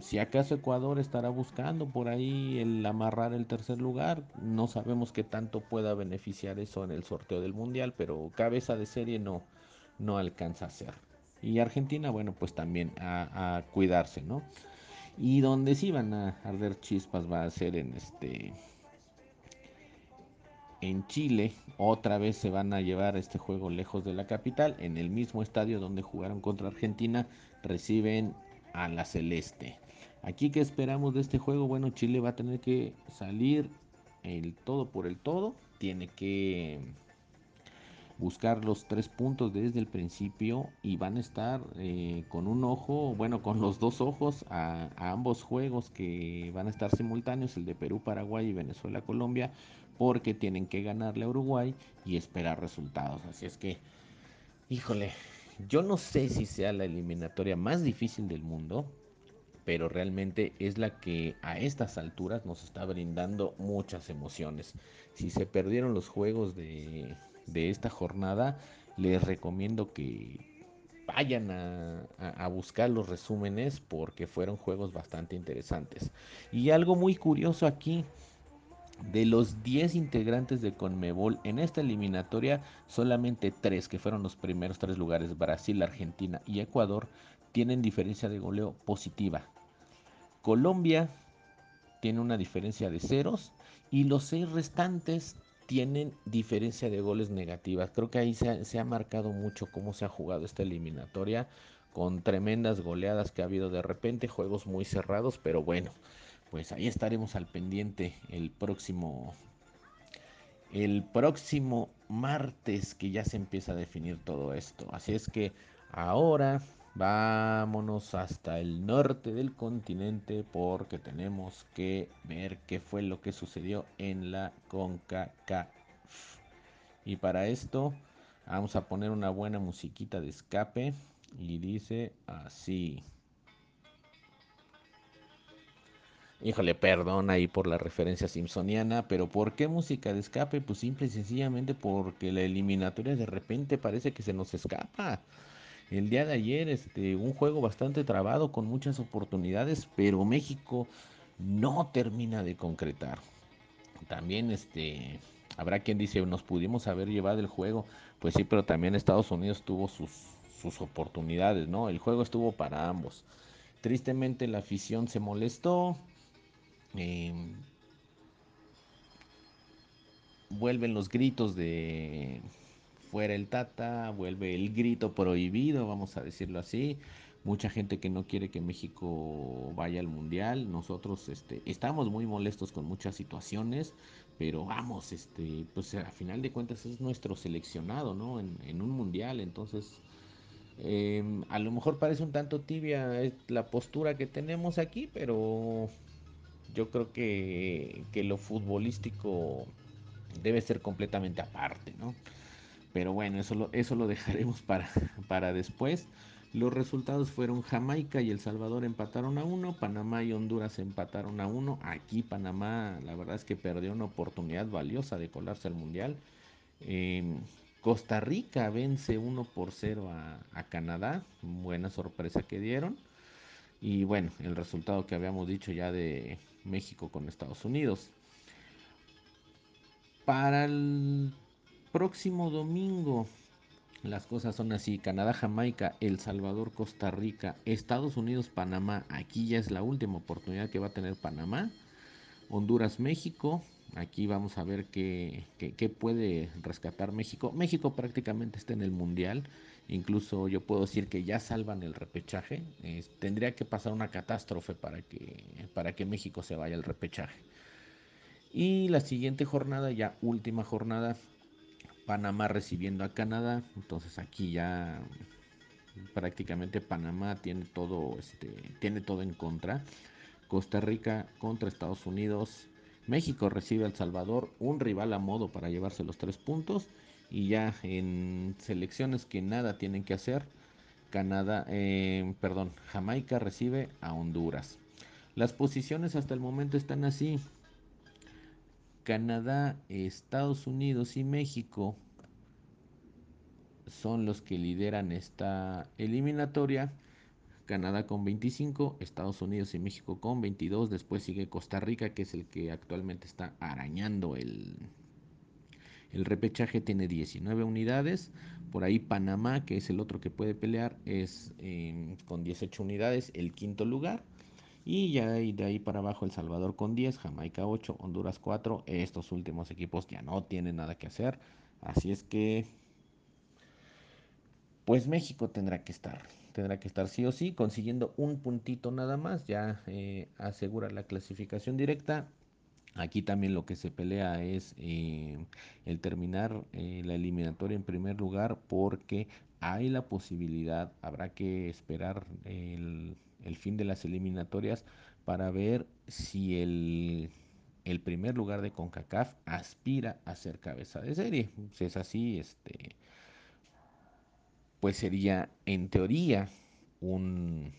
Si acaso Ecuador estará buscando por ahí el amarrar el tercer lugar, no sabemos qué tanto pueda beneficiar eso en el sorteo del mundial, pero cabeza de serie no, no alcanza a ser. Y Argentina, bueno, pues también a, a cuidarse, ¿no? Y donde sí van a arder chispas va a ser en este en Chile otra vez se van a llevar este juego lejos de la capital en el mismo estadio donde jugaron contra Argentina reciben a la celeste. Aquí que esperamos de este juego, bueno, Chile va a tener que salir el todo por el todo, tiene que buscar los tres puntos desde el principio y van a estar eh, con un ojo, bueno, con los dos ojos a, a, ambos juegos que van a estar simultáneos, el de Perú, Paraguay y Venezuela, Colombia, porque tienen que ganarle a Uruguay y esperar resultados. Así es que, híjole, yo no sé si sea la eliminatoria más difícil del mundo, pero realmente es la que a estas alturas nos está brindando muchas emociones. Si se perdieron los juegos de, de esta jornada, les recomiendo que vayan a, a, a, buscar los resúmenes porque fueron juegos bastante interesantes. Y algo muy curioso aquí, de los 10 integrantes de Conmebol en esta eliminatoria, solamente 3, que fueron los primeros tres lugares, Brasil, Argentina y Ecuador, tienen diferencia de goleo positiva. Colombia tiene una diferencia de ceros y los seis restantes tienen diferencia de goles negativas. Creo que ahí se ha, marcado mucho cómo se ha jugado esta eliminatoria con tremendas goleadas que ha habido de repente, juegos muy cerrados, pero bueno, pues ahí estaremos al pendiente el próximo el próximo martes que ya se empieza a definir todo esto. Así es que ahora vámonos hasta el norte del continente porque tenemos que ver qué fue lo que sucedió en la CONCACAF. Y para esto vamos a poner una buena musiquita de escape y dice así. Híjole, perdón ahí por la referencia simpsoniana, pero ¿por qué música de escape? Pues simple y sencillamente porque la eliminatoria de repente parece que se nos escapa. El día de ayer, este, un juego bastante trabado con muchas oportunidades, pero México no termina de concretar. También, este, habrá quien dice, nos pudimos haber llevado el juego. Pues sí, pero también Estados Unidos tuvo sus, sus oportunidades, ¿no? El juego estuvo para ambos. Tristemente la afición se molestó, eh, vuelven los gritos de fuera el Tata, vuelve el grito prohibido, vamos a decirlo así. Mucha gente que no quiere que México vaya al mundial. Nosotros este, estamos muy molestos con muchas situaciones, pero vamos, este, pues a final de cuentas es nuestro seleccionado, ¿no? En, en un mundial, entonces eh, a lo mejor parece un tanto tibia la postura que tenemos aquí, pero yo creo que, que, lo futbolístico debe ser completamente aparte, ¿no? Pero bueno, eso lo, eso lo dejaremos para, para después. Los resultados fueron Jamaica y El Salvador empataron a uno, Panamá y Honduras empataron a uno. Aquí Panamá la verdad es que perdió una oportunidad valiosa de colarse al Mundial. Eh, Costa Rica vence 1 por 0 a, a, Canadá, buena sorpresa que dieron. Y bueno, el resultado que habíamos dicho ya de México con Estados Unidos. Para el próximo domingo, las cosas son así: Canadá, Jamaica, El Salvador, Costa Rica, Estados Unidos, Panamá. Aquí ya es la última oportunidad que va a tener Panamá. Honduras, México. Aquí vamos a ver qué, qué, qué, puede rescatar México. México prácticamente está en el Mundial. Incluso yo puedo decir que ya salvan el repechaje. Tendría que pasar una catástrofe para que, para que México se vaya al repechaje. Y la siguiente jornada, ya última jornada, Panamá recibiendo a Canadá. Entonces aquí ya prácticamente Panamá tiene todo, este, tiene todo en contra. Costa Rica contra Estados Unidos. México recibe a El Salvador, un rival a modo para llevarse los tres puntos. Y ya en selecciones que nada tienen que hacer, Canadá, eh, perdón, Jamaica recibe a Honduras. Las posiciones hasta el momento están así. Canadá, Estados Unidos y México son los que lideran esta eliminatoria. Canadá con 25, Estados Unidos y México con 22. Después sigue Costa Rica, que es el que actualmente está arañando el, el repechaje, tiene 19 unidades. Por ahí Panamá, que es el otro que puede pelear, es eh, con 18 unidades, el quinto lugar. Y ya de ahí para abajo El Salvador con 10, Jamaica 8, Honduras 4. Estos últimos equipos ya no tienen nada que hacer. Así es que, pues México tendrá que estar. Tendrá que estar sí o sí, consiguiendo un puntito nada más. Ya eh, asegura la clasificación directa. Aquí también lo que se pelea es eh, el terminar eh, la eliminatoria en primer lugar porque hay la posibilidad, habrá que esperar el, fin de las eliminatorias para ver si el, el, primer lugar de CONCACAF aspira a ser cabeza de serie. Si es así, este, pues sería en teoría un,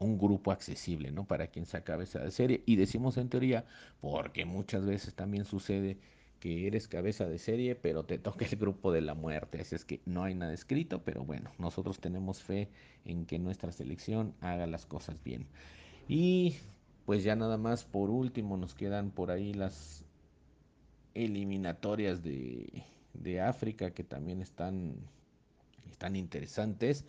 un grupo accesible, ¿no? Para quien sea cabeza de serie. Y decimos en teoría porque muchas veces también sucede que eres cabeza de serie, pero te toca el grupo de la muerte. Así es que no hay nada escrito, pero bueno, nosotros tenemos fe en que nuestra selección haga las cosas bien. Y pues ya nada más, por último, nos quedan por ahí las eliminatorias de, de África que también están, están interesantes.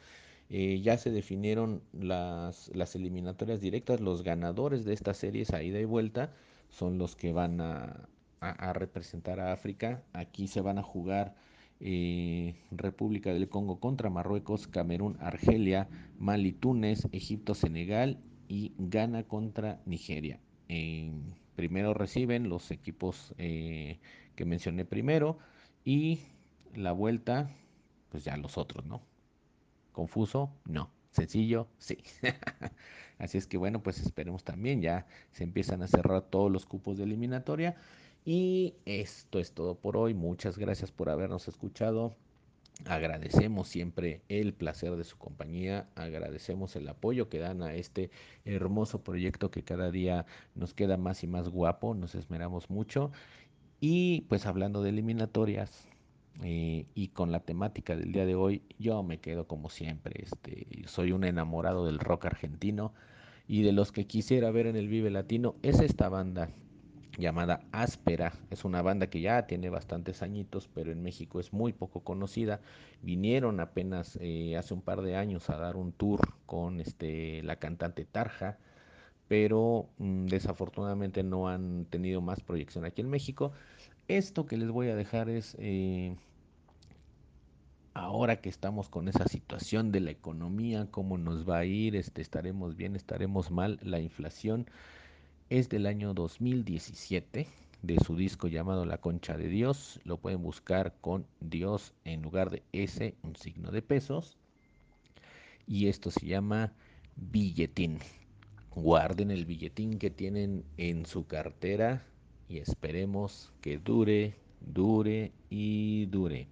Eh, ya se definieron las, las eliminatorias directas, los ganadores de estas series a ida y vuelta son los que van a, a, representar a África. Aquí se van a jugar eh, República del Congo contra Marruecos, Camerún, Argelia, Mali, Túnez, Egipto, Senegal y Ghana contra Nigeria. Eh, primero reciben los equipos que mencioné primero y la vuelta, pues ya los otros, ¿no? ¿Confuso? No. ¿Sencillo? Sí. Así es que bueno, pues esperemos también, ya se empiezan a cerrar todos los cupos de eliminatoria. Y esto es todo por hoy. Muchas gracias por habernos escuchado. Agradecemos siempre el placer de su compañía, agradecemos el apoyo que dan a este hermoso proyecto que cada día nos queda más y más guapo, nos esmeramos mucho. Y pues hablando de eliminatorias, eh, y con la temática del día de hoy, yo me quedo como siempre. Este, soy un enamorado del rock argentino y de los que quisiera ver en el Vive Latino es esta banda llamada Áspera. Es una banda que ya tiene bastantes añitos, pero en México es muy poco conocida. Vinieron apenas eh, hace un par de años a dar un tour con este, la cantante Tarja, pero mmm, desafortunadamente no han tenido más proyección aquí en México. Esto que les voy a dejar es... Eh, ahora que estamos con esa situación de la economía, cómo nos va a ir, este, estaremos bien, estaremos mal, la inflación es del año 2017 de su disco llamado La Concha de Dios. Lo pueden buscar con Dios en lugar de S, un signo de pesos. Y esto se llama billetín. Guarden el billetín que tienen en su cartera y esperemos que dure, dure y dure.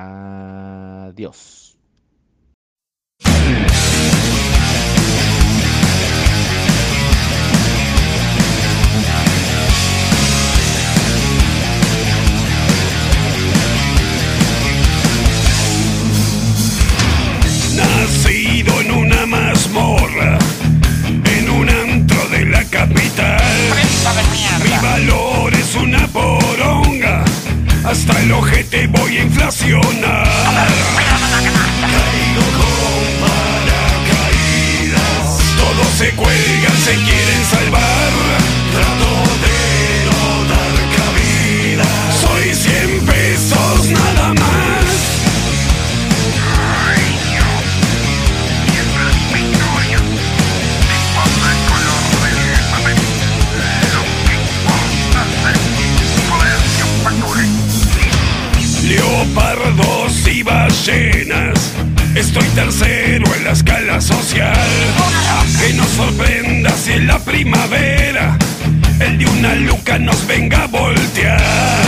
Adiós.
Nacido en una mazmorra, en un antro de la capital. Mi valor es una poronga hasta el ojete voy a inflacionar. Caigo con paracaídas, todos se cuelgan, se quieren salvar. Trato Estoy tercero en la escala social. Que nos sorprenda si en la primavera el de una luca nos venga a voltear.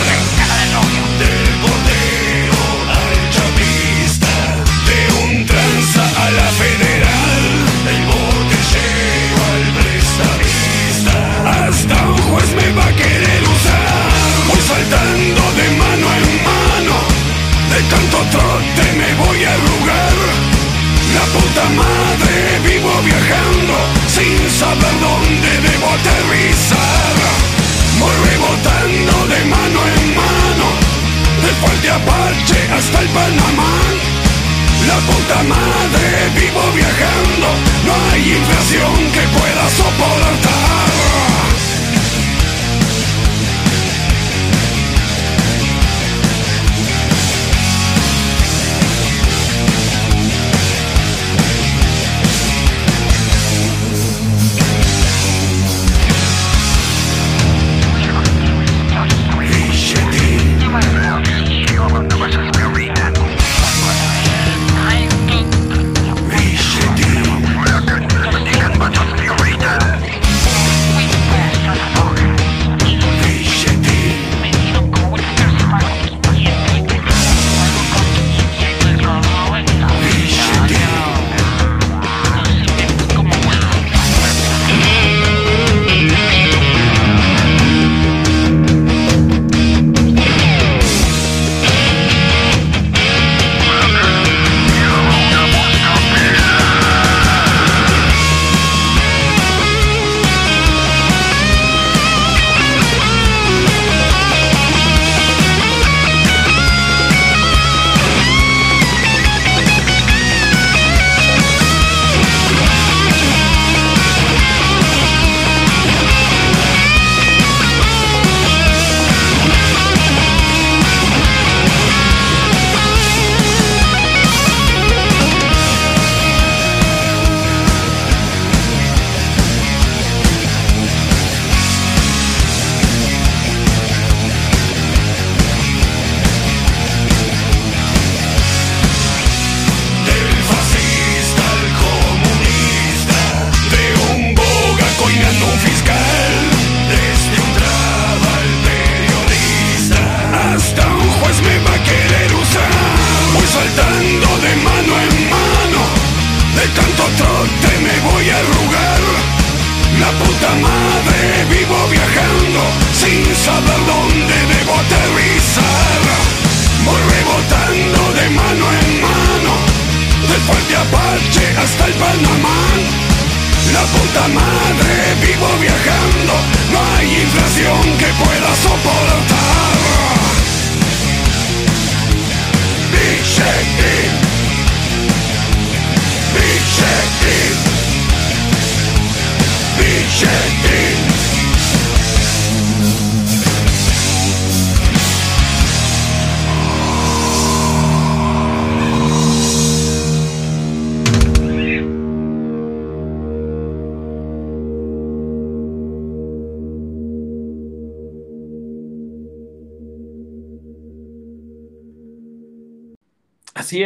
Viajando sin saber dónde debo aterrizar. Voy rebotando de mano en mano, del puente Apache hasta el Panamá. La puta madre vivo viajando, no hay inflación que pueda soportar.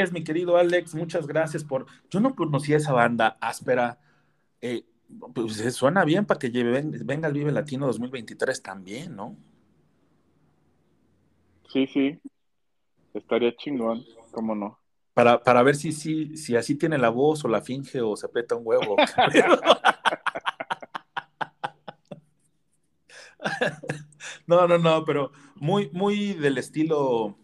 Es, mi querido Alex, muchas gracias por... Yo no conocía esa banda áspera. Eh, pues eh, suena bien para que lleve, venga el Vive Latino 2023 también, ¿no?
Sí, sí. Estaría chingón, cómo no.
Para, para ver si, si, si así tiene la voz o la finge o se peta un huevo. No, no, no, pero muy, muy del estilo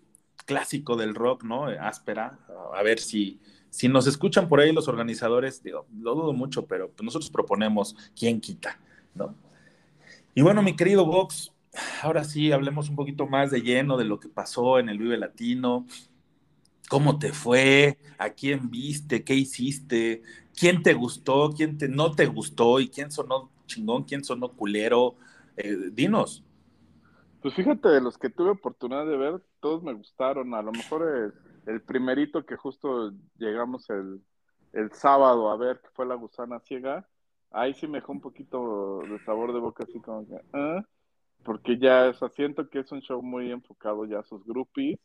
clásico del rock, ¿no? Áspera. A ver si, si nos escuchan por ahí los organizadores, digo, lo dudo mucho, pero nosotros proponemos quién quita, ¿no? Y bueno, mi querido Vox, ahora sí, hablemos un poquito más de lleno de lo que pasó en el Vive Latino. ¿Cómo te fue? ¿A quién viste? ¿Qué hiciste? ¿Quién te gustó? ¿Quién te, no te gustó? ¿Y quién sonó chingón? ¿Quién sonó culero? Eh, dinos.
Pues fíjate, de los que tuve oportunidad de ver, todos me gustaron. A lo mejor el, primerito que justo llegamos el, el sábado a ver, que fue La Gusana Ciega, ahí sí me dejó un poquito de sabor de boca, así como que, "Ah", porque ya, o sea, siento que es un show muy enfocado ya a sus groupies.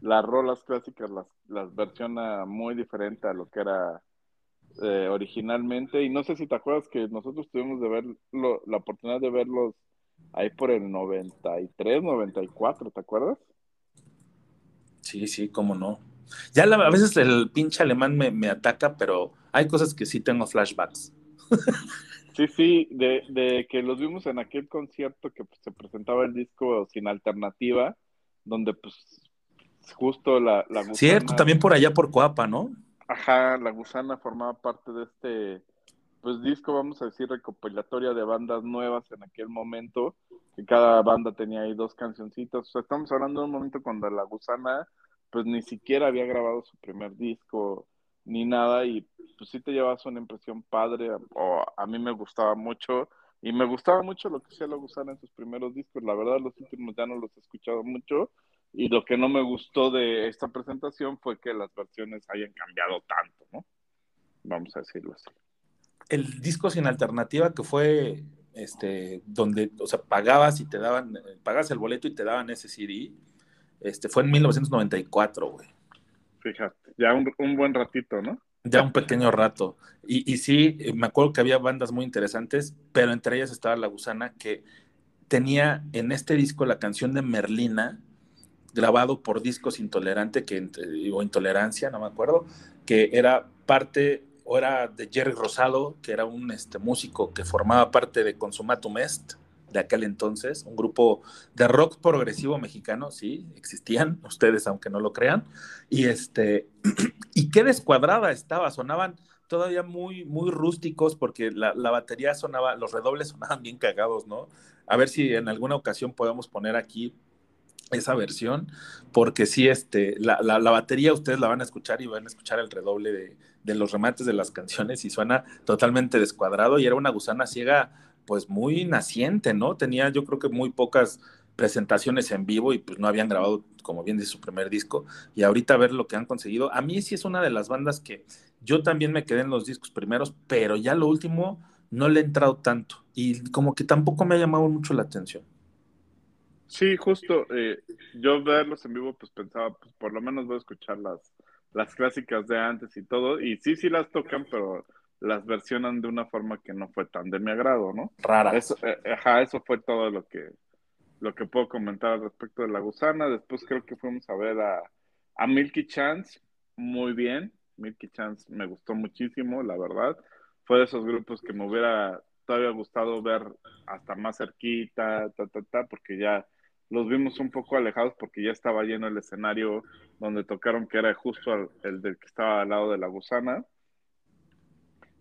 Las rolas clásicas las, las versiona muy diferente a lo que era eh, originalmente. Y no sé si te acuerdas que nosotros tuvimos de ver lo- la oportunidad de verlos ahí por el 93, 94, ¿te acuerdas?
Sí, sí, cómo no. Ya la- a veces el pinche alemán me, me ataca, pero hay cosas que sí tengo flashbacks.
Sí, sí, de, de que los vimos en aquel concierto que pues, se presentaba el disco sin alternativa, donde pues justo la, la gusana,
Cierto, también por allá por Coapa, ¿no?
ajá, la gusana formaba parte de este pues disco, vamos a decir, recopilatoria de bandas nuevas en aquel momento, que cada banda tenía ahí dos cancioncitas. O sea, estamos hablando de un momento cuando la gusana pues ni siquiera había grabado su primer disco ni nada y pues sí te llevas una impresión padre, o a mí me gustaba mucho y me gustaba mucho lo que hacía la gusana en sus primeros discos, la verdad los últimos ya no los he escuchado mucho y lo que no me gustó de esta presentación fue que las versiones hayan cambiado tanto, ¿no? Vamos a decirlo así.
El disco sin alternativa que fue este donde, o sea, pagabas y te daban, pagabas el boleto y te daban ese CD. Este fue en 1994, güey.
Fíjate, ya un, un buen ratito, ¿no?
Ya un pequeño rato. Y, y sí, eh, me acuerdo que había bandas muy interesantes, pero entre ellas estaba La Gusana, que tenía en este disco la canción de Merlina, grabado por Discos Intolerante, que, o Intolerancia, no me acuerdo, que era parte, o era de Jerry Rosado, que era un este, músico que formaba parte de Consumatum Est, de aquel entonces, un grupo de rock progresivo mexicano, sí, existían, ustedes aunque no lo crean, y este, y qué descuadrada estaba, sonaban todavía muy, muy rústicos porque la, la, batería sonaba, los redobles sonaban bien cagados, ¿no? A ver si en alguna ocasión podemos poner aquí esa versión, porque sí, este, la, la, la, batería ustedes la van a escuchar y van a escuchar el redoble de, de, los remates de las canciones y suena totalmente descuadrado y era una gusana ciega pues muy naciente, ¿no? Tenía yo creo que muy pocas presentaciones en vivo y pues no habían grabado, como bien dice, su primer disco. Y ahorita ver lo que han conseguido, a mí sí es una de las bandas que yo también me quedé en los discos primeros, pero ya lo último no le he entrado tanto y como que tampoco me ha llamado mucho la atención.
Sí, justo, eh, yo verlos en vivo pues pensaba, pues por lo menos voy a escuchar las, las clásicas de antes y todo, y sí, sí las tocan, pero las versionan de una forma que no fue tan de mi agrado, ¿no?
Rara.
Eso, eh, ajá, eso fue todo lo que, lo que puedo comentar al respecto de la gusana. Después creo que fuimos a ver a, a Milky Chance, muy bien. Milky Chance me gustó muchísimo, la verdad. Fue de esos grupos que me hubiera todavía gustado ver hasta más cerquita, ta, ta, ta, porque ya los vimos un poco alejados porque ya estaba lleno el escenario donde tocaron, que era justo el, el del que estaba al lado de la gusana.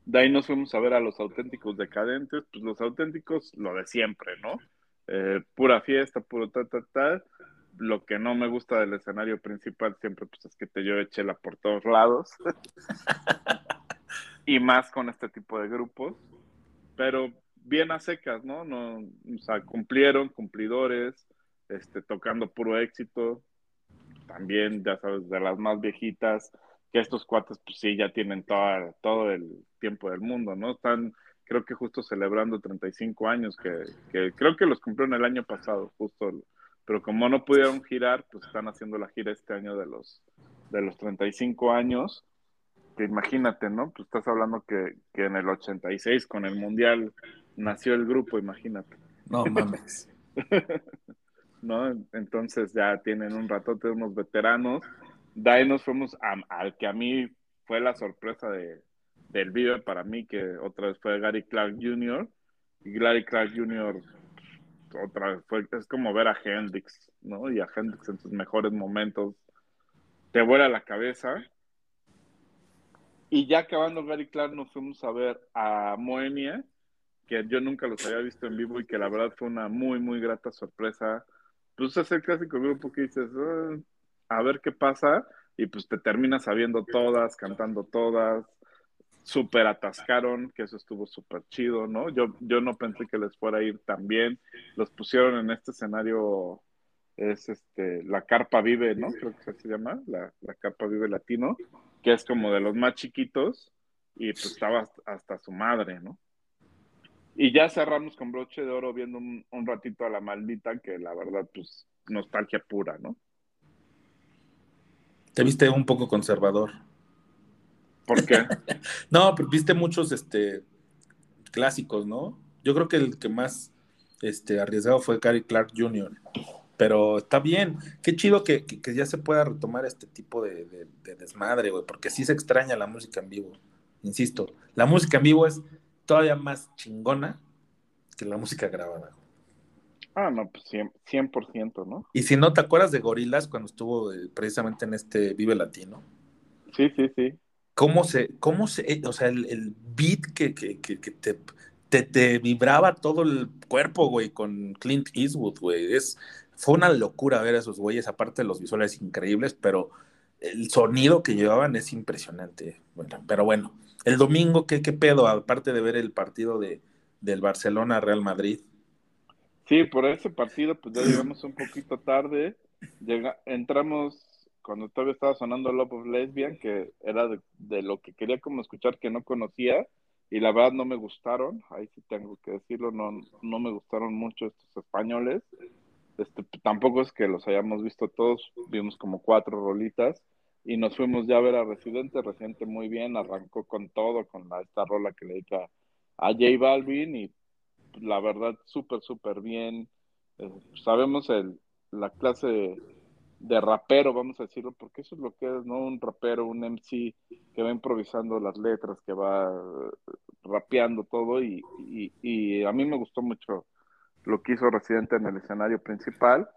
De ahí nos fuimos a ver a los auténticos decadentes, pues los auténticos, lo de siempre, ¿no? Eh, pura fiesta, puro ta, ta, ta. Lo que no me gusta del escenario principal siempre pues es que te lleve chela por todos lados. y más con este tipo de grupos. Pero bien a secas, ¿no? no o sea, cumplieron, cumplidores, este, tocando puro éxito. También, ya sabes, de las más viejitas, que estos cuates, pues sí, ya tienen toda, todo el tiempo del mundo, ¿no? Están, creo que justo celebrando 35 años, que, que creo que los cumplieron el año pasado, justo. Pero como no pudieron girar, pues están haciendo la gira este año de los, de los 35 años. Que imagínate, ¿no? Pues estás hablando que, que en el 86 con el Mundial nació el grupo, imagínate.
No mames.
¿no? Entonces ya tienen un ratote unos veteranos. De ahí nos fuimos a, al que a mí fue la sorpresa de, del video para mí, que otra vez fue Gary Clark Jr. Y Gary Clark Jr. otra vez fue, es como ver a Hendrix, ¿no? Y a Hendrix en sus mejores momentos. Te vuela la cabeza. Y ya acabando Gary Clark nos fuimos a ver a Moenia, que yo nunca los había visto en vivo y que la verdad fue una muy, muy grata sorpresa. Pues es el clásico grupo que dices, "Ah, a ver qué pasa, y pues te terminas sabiendo todas, cantando todas, súper atascaron, que eso estuvo súper chido, ¿no? Yo, yo no pensé que les fuera a ir tan bien. Los pusieron en este escenario, es este, la Carpa Vive, ¿no? Creo que se llama, la, la Carpa Vive Latino, que es como de los más chiquitos, y pues estaba hasta su madre, ¿no? Y ya cerramos con broche de oro viendo un, un ratito a la maldita, que la verdad, pues, nostalgia pura, ¿no?
Te viste un poco conservador.
¿Por qué?
No, pero viste muchos este, clásicos, ¿no? Yo creo que el que más este, arriesgado fue Gary Clark Jr. Pero está bien. Qué chido que, que- que ya se pueda retomar este tipo de, de- de desmadre, güey, porque sí se extraña la música en vivo. Insisto, la música en vivo es todavía más chingona que la música grabada.
Ah, no, pues 100%, 100%, ¿no?
Y si no, ¿te acuerdas de Gorilas cuando estuvo eh, precisamente en este Vive Latino?
Sí, sí, sí.
cómo se, cómo se, eh, o sea, el, el beat que, que, que, que te, te, te vibraba todo el cuerpo, güey, con Clint Eastwood, güey. Es, fue una locura ver a esos güeyes, aparte de los visuales increíbles, pero el sonido que llevaban es impresionante. Bueno, pero bueno, el domingo, ¿qué, qué pedo? Aparte de ver el partido de, del Barcelona-Real Madrid.
Sí, por ese partido, pues ya llegamos un poquito tarde. Llega, entramos cuando todavía estaba sonando Love of Lesbian, que era de, de lo que quería como escuchar que no conocía, y la verdad no me gustaron, ahí sí tengo que decirlo, no, no me gustaron mucho estos españoles. Este, tampoco es que los hayamos visto todos, vimos como cuatro rolitas y nos fuimos ya a ver a Residente, Residente muy bien, arrancó con todo, con la, esta rola que le dedica a J Balvin y la verdad súper, súper bien. Eh, sabemos el, la clase de, rapero, vamos a decirlo, porque eso es lo que es, ¿no? Un rapero, un MC que va improvisando las letras, que va eh, rapeando todo y, y, y a mí me gustó mucho lo que hizo Residente en el escenario principal.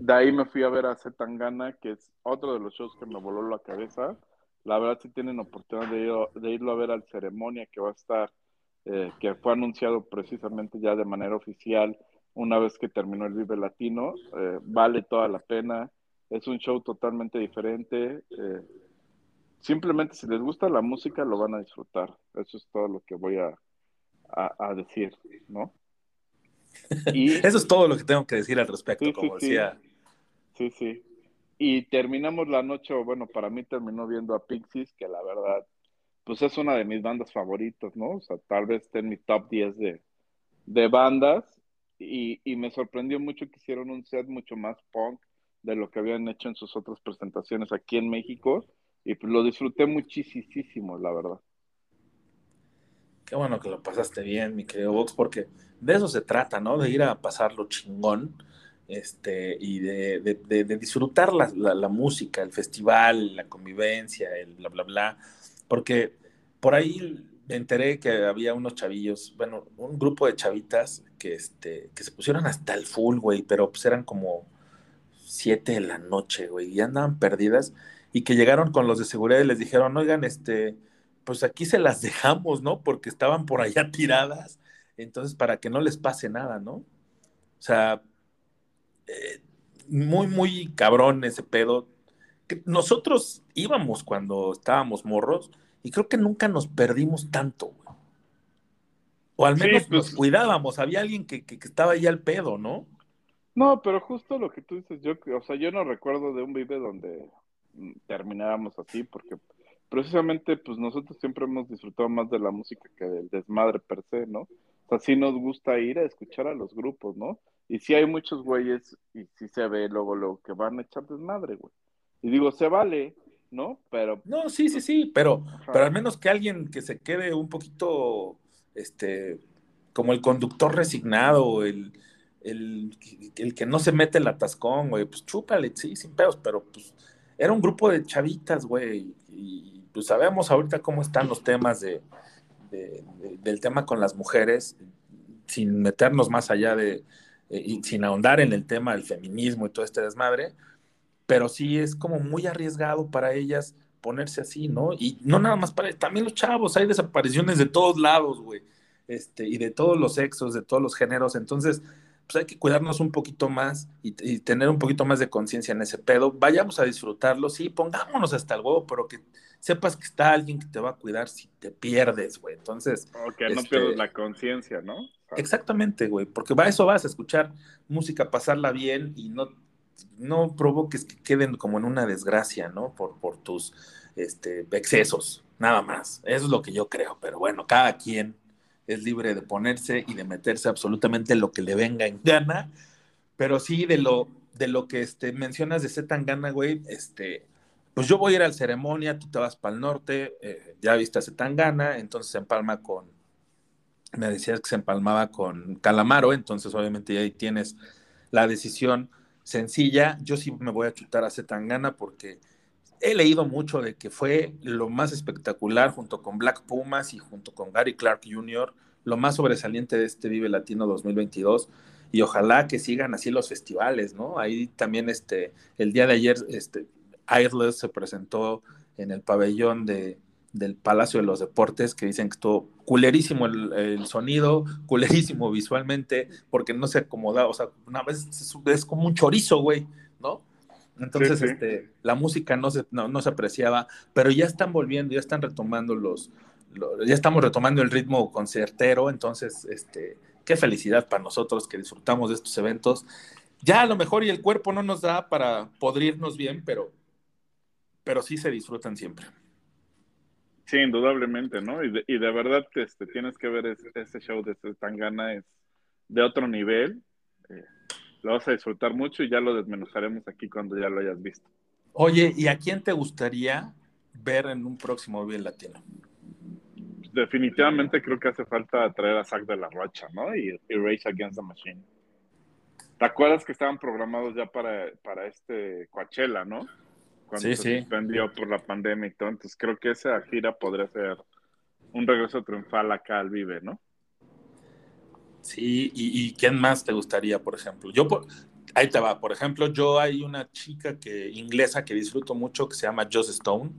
De ahí me fui a ver a Zetangana, que es otro de los shows que me voló la cabeza. La verdad, si tienen oportunidad de, ir, de irlo a ver al ceremonia que va a estar, eh, que fue anunciado precisamente ya de manera oficial una vez que terminó el Vive Latino, eh, vale toda la pena. Es un show totalmente diferente. Eh, simplemente si les gusta la música, lo van a disfrutar. Eso es todo lo que voy a, a, a decir, ¿no?
Y... Eso es todo lo que tengo que decir al respecto,
sí,
como
sí.
decía.
Sí, sí. Y terminamos la noche, o bueno, para mí terminó viendo a Pixies, que la verdad, pues es una de mis bandas favoritas, ¿no? O sea, tal vez esté en mi top 10 de, de bandas. Y, y me sorprendió mucho que hicieron un set mucho más punk de lo que habían hecho en sus otras presentaciones aquí en México. Y pues lo disfruté muchísimo, la verdad.
Qué bueno que lo pasaste bien, mi querido Vox, porque de eso se trata, ¿no? De ir a pasarlo chingón este, y de, de, disfrutar la, la, la, música, el festival, la convivencia, el bla, bla, bla. Porque por ahí me enteré que había unos chavillos, bueno, un grupo de chavitas que, este, que se pusieron hasta el full, güey, pero pues eran como siete de la noche, güey, y andaban perdidas y que llegaron con los de seguridad y les dijeron, oigan, este, pues aquí se las dejamos, ¿no? Porque estaban por allá tiradas, entonces para que no les pase nada, ¿no? O sea, eh, muy, muy cabrón ese pedo. Nosotros íbamos cuando estábamos morros y creo que nunca nos perdimos tanto, güey. O al menos sí, pues, nos cuidábamos, había alguien que, que, que, estaba ahí al pedo, ¿no?
No, pero justo lo que tú dices, yo, o sea, yo no recuerdo de un vive donde termináramos así, porque precisamente pues nosotros siempre hemos disfrutado más de la música que del desmadre per se, ¿no? O sea, sí nos gusta ir a escuchar a los grupos, ¿no? Y sí hay muchos güeyes, y sí se ve luego lo que van a echar desmadre, güey. Y digo, se vale, ¿no? Pero...
No, sí, sí, sí, pero, pero al menos que alguien que se quede un poquito, este, como el conductor resignado, el, el, el que no se mete el atascón, güey, pues chúpale, sí, sin pedos, pero pues era un grupo de chavitas, güey, y pues sabemos ahorita cómo están los temas de, de, de, del tema con las mujeres, sin meternos más allá de, y sin ahondar en el tema del feminismo y todo este desmadre, pero sí es como muy arriesgado para ellas ponerse así, ¿no? Y no nada más para también los chavos, hay desapariciones de todos lados, güey. este, y de todos los sexos, de todos los géneros. Entonces, pues hay que cuidarnos un poquito más y, y tener un poquito más de conciencia en ese pedo. Vayamos a disfrutarlo, sí, pongámonos hasta el huevo, pero que sepas que está alguien que te va a cuidar si te pierdes, güey. Entonces.
O que no
este,
pierdas la conciencia, ¿no?
Exactamente, güey, porque va eso vas a escuchar música, pasarla bien y no, no provoques que queden como en una desgracia, ¿no? Por, por tus este, excesos, nada más. Eso es lo que yo creo, pero bueno, cada quien es libre de ponerse y de meterse absolutamente lo que le venga en gana, pero sí de lo, de lo que este, mencionas de Zetangana, güey, este, pues yo voy a ir al ceremonia, tú te vas para el norte, eh, ya viste a Zetangana, entonces se empalma con, me decías que se empalmaba con Calamaro, entonces obviamente ahí tienes la decisión sencilla, yo sí me voy a chutar a Zetangana porque he leído mucho de que fue lo más espectacular junto con Black Pumas y junto con Gary Clark Jr., lo más sobresaliente de este Vive Latino 2022 y ojalá que sigan así los festivales, ¿no? Ahí también este, el día de ayer este, Airless se presentó en el pabellón de, del Palacio de los Deportes, que dicen que estuvo culerísimo el, el, sonido, culerísimo visualmente, porque no se acomoda, o sea, una vez es, es como un chorizo, güey, ¿no? Entonces, sí, sí. Este, la música no se, no, no, se apreciaba, pero ya están volviendo, ya están retomando los, los, ya estamos retomando el ritmo concertero, entonces, este, qué felicidad para nosotros que disfrutamos de estos eventos. Ya a lo mejor y el cuerpo no nos da para podrirnos bien, pero, pero sí se disfrutan siempre.
Sí, indudablemente, ¿no? Y de, y de verdad este, tienes que ver ese, ese show de Tangana, es de otro nivel. Eh, lo vas a disfrutar mucho y ya lo desmenuzaremos aquí cuando ya lo hayas visto.
Oye, ¿y a quién te gustaría ver en un próximo Vive Latino?
Definitivamente creo que hace falta traer a Zack de la Rocha, ¿no? Y, y Rage Against the Machine. ¿Te acuerdas que estaban programados ya para, para este Coachella, no? Cuando
sí,
se
sí.
suspendió por la pandemia y todo. Entonces creo que esa gira podría ser un regreso triunfal acá al Vive, ¿no?
Sí, y, y, quién más te gustaría, por ejemplo? Yo, por, ahí te va, por ejemplo, yo hay una chica que, inglesa que disfruto mucho que se llama Joss Stone,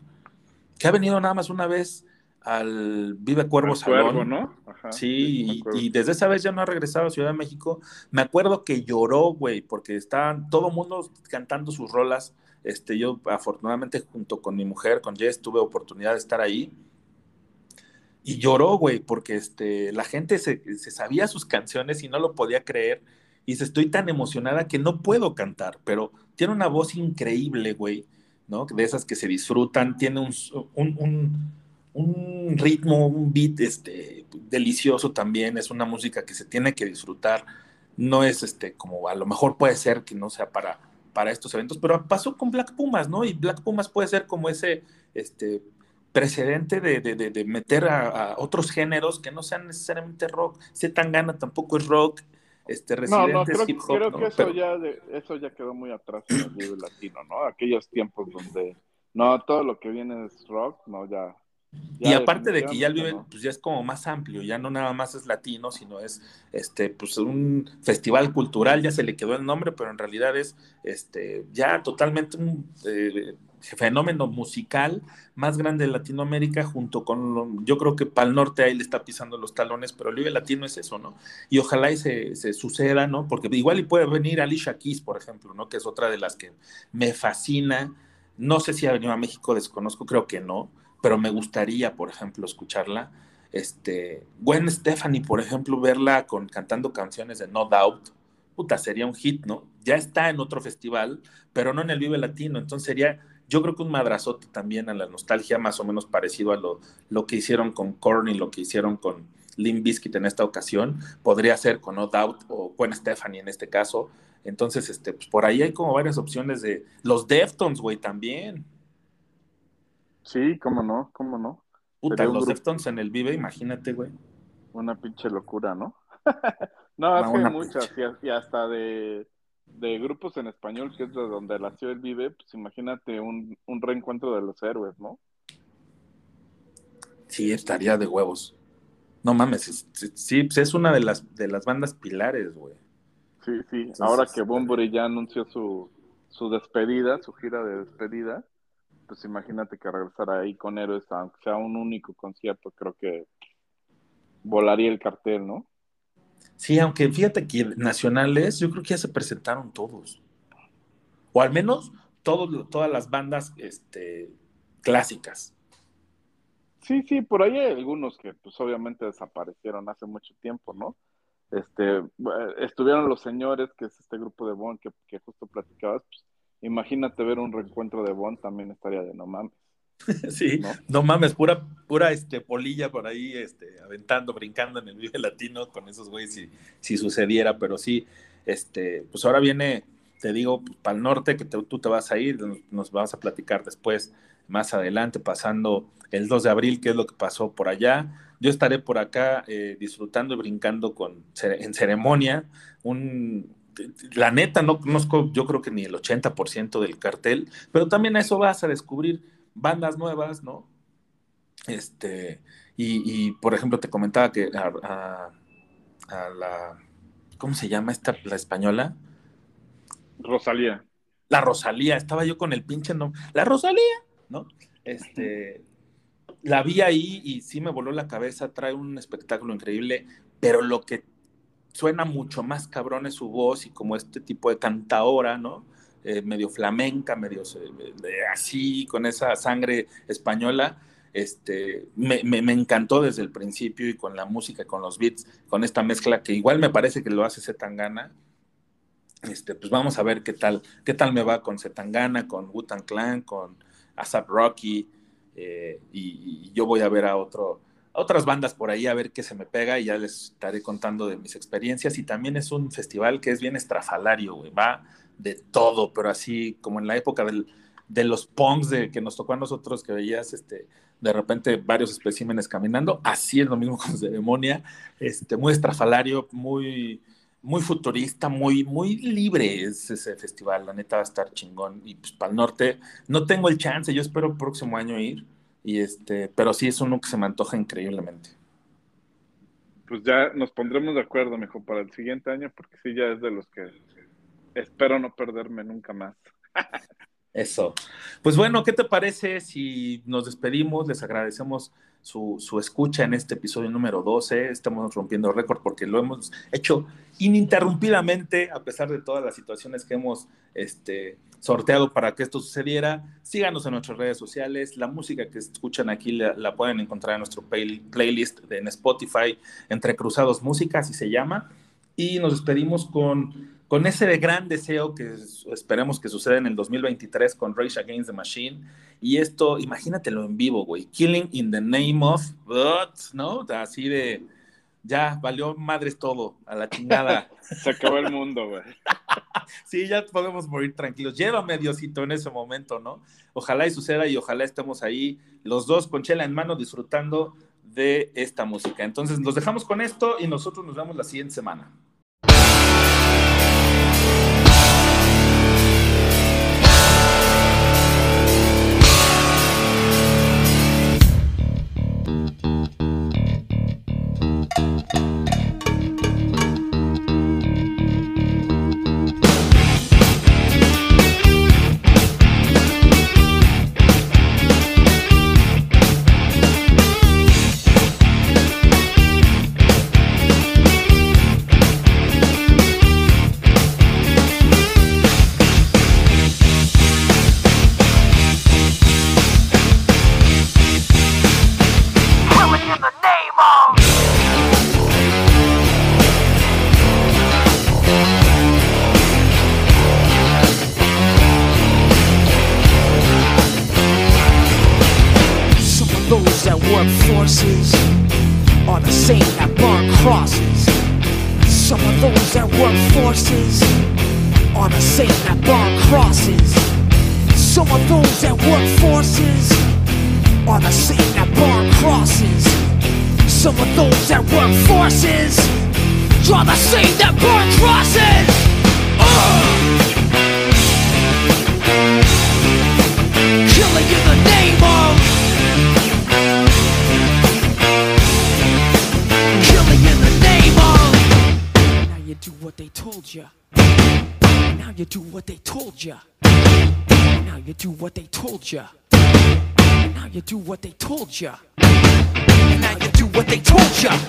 que ha venido nada más una vez al Vive Cuervo Salón.
Cuervo, ¿no?
Ajá, sí, y, y, desde esa vez ya no ha regresado a Ciudad de México. Me acuerdo que lloró, güey, porque estaban todo mundo cantando sus rolas. Este, yo afortunadamente junto con mi mujer, con Jess, tuve oportunidad de estar ahí y lloró, güey, porque este, la gente se, se, sabía sus canciones y no lo podía creer. Y dice, estoy tan emocionada que no puedo cantar, pero tiene una voz increíble, güey, ¿no? De esas que se disfrutan, tiene un, un, un, un ritmo, un beat este, delicioso también, es una música que se tiene que disfrutar. No es este, como a lo mejor puede ser que no sea para, para estos eventos, pero pasó con Black Pumas, ¿no? Y Black Pumas puede ser como ese, este, precedente de, de, de, de meter a, a, otros géneros que no sean necesariamente rock. Z Tangana tampoco es rock. Este,
no, no, creo, hip -hop, creo ¿no? que eso, Pero... ya de, eso ya quedó muy atrás en el nivel latino, ¿no? Aquellos tiempos donde no todo lo que viene es rock, no, ya.
Ya y aparte de que ya el Vive, ¿no? pues ya es como más amplio, ya no nada más es latino, sino es este, pues un festival cultural, ya se le quedó el nombre, pero en realidad es este, ya totalmente un eh, fenómeno musical más grande de Latinoamérica junto con, yo creo que para el norte ahí le está pisando los talones, pero el Vive Latino es eso, ¿no? Y ojalá y se, se, suceda, ¿no? Porque igual y puede venir Alicia Keys, por ejemplo, ¿no? Que es otra de las que me fascina. No sé si ha venido a México, desconozco, creo que no, pero me gustaría, por ejemplo, escucharla. Este, Gwen Stephanie, por ejemplo, verla con, cantando canciones de No Doubt, puta, sería un hit, ¿no? Ya está en otro festival, pero no en el Vive Latino, entonces sería yo creo que un madrazote también a la nostalgia, más o menos parecido a lo, lo que hicieron con Korn y lo que hicieron con Limp Bizkit en esta ocasión, podría ser con No Doubt o Gwen Stephanie en este caso. Entonces, este, pues por ahí hay como varias opciones de los Deftones, güey, también.
Sí, cómo no, cómo no.
Puta, los. Deftones en el Vive, imagínate, güey.
Una pinche locura, ¿no? no, es no, que hay muchas, y hasta de de grupos en español, que es de donde nació el Vive, pues imagínate un, un reencuentro de los héroes, ¿no?
Sí, estaría de huevos. No mames, sí, pues es una de las, de las bandas pilares, güey.
Sí, sí, Entonces, ahora que Bumburi ya anunció su, su despedida, su gira de despedida, pues imagínate que regresara ahí con héroes, aunque sea un único concierto, creo que volaría el cartel, ¿no?
Sí, aunque fíjate que nacionales, yo creo que ya se presentaron todos. O al menos todos, todas las bandas este, clásicas.
Sí, sí, por ahí hay algunos que pues obviamente desaparecieron hace mucho tiempo, ¿no? Este, eh, estuvieron los señores, que es este grupo de Bond que, que justo platicabas, pues, imagínate ver un reencuentro de Bond, también estaría de no mames.
Sí,
¿No?
no, mames, pura, pura este, polilla por ahí, este, aventando, brincando en el Vive Latino con esos güeyes si, si sucediera, pero sí, este, pues ahora viene, te digo, para el norte, que te- tú te vas a ir, nos, nos vas a platicar después, más adelante, pasando el 2 de abril, qué es lo que pasó por allá. Yo estaré por acá eh, disfrutando y brincando con, en ceremonia, un... La neta, no conozco, yo creo que ni el 80% del cartel, pero también a eso vas a descubrir bandas nuevas, ¿no? Este, y, y, por ejemplo, te comentaba que a, a- a la, ¿cómo se llama esta, la española?
Rosalía.
La Rosalía, estaba yo con el pinche nombre, la Rosalía, ¿no? Este, la vi ahí y sí me voló la cabeza, trae un espectáculo increíble, pero lo que suena mucho más cabrón es su voz y como este tipo de cantaora, ¿no? Eh, medio flamenca, medio así, con esa sangre española, este, me, encantó desde el principio y con la música, con los beats, con esta mezcla que igual me parece que lo hace Zetangana. Este, pues vamos a ver qué tal, qué tal me va con Zetangana, con Wu-Tang Clan, con ASAP Rocky, eh, y yo voy a ver a otro, otras bandas por ahí a ver qué se me pega y ya les estaré contando de mis experiencias. Y también es un festival que es bien estrafalario, va de todo, pero así como en la época del, de los punks de, que nos tocó a nosotros, que veías este, de repente varios especímenes caminando, así es lo mismo con ceremonia, este, muy estrafalario, muy, muy futurista, muy, muy libre es ese festival, la neta va a estar chingón. Y pues para el norte no tengo el chance, yo espero el próximo año ir, y este, pero sí es uno que se me antoja increíblemente.
Pues ya nos pondremos de acuerdo, mijo, para el siguiente año, porque sí, ya es de los que espero no perderme nunca más.
Eso. Pues bueno, ¿qué te parece si nos despedimos? Les agradecemos su, su escucha en este episodio número 12. Estamos rompiendo récord porque lo hemos hecho ininterrumpidamente, a pesar de todas las situaciones que hemos este, sorteado para que esto sucediera. Síganos en nuestras redes sociales. La música que escuchan aquí la, pueden encontrar en nuestro play- playlist de, en Spotify, Entre Cruzados Música, así se llama. Y nos despedimos con, con ese gran deseo que es- esperemos que suceda en el 2023 con Rage Against the Machine. Y esto, imagínatelo en vivo, güey. Killing in the name of, but, ¿no? Así de, ya valió madres todo, a la chingada.
Se acabó el mundo, güey.
Sí, ya podemos morir tranquilos. Llévame, Diosito, en ese momento, ¿no? Ojalá y suceda y ojalá estemos ahí los dos con chela en mano disfrutando de esta música. Entonces, nos dejamos con esto y nosotros nos vemos la siguiente semana.
culture. And now you do what they told ya.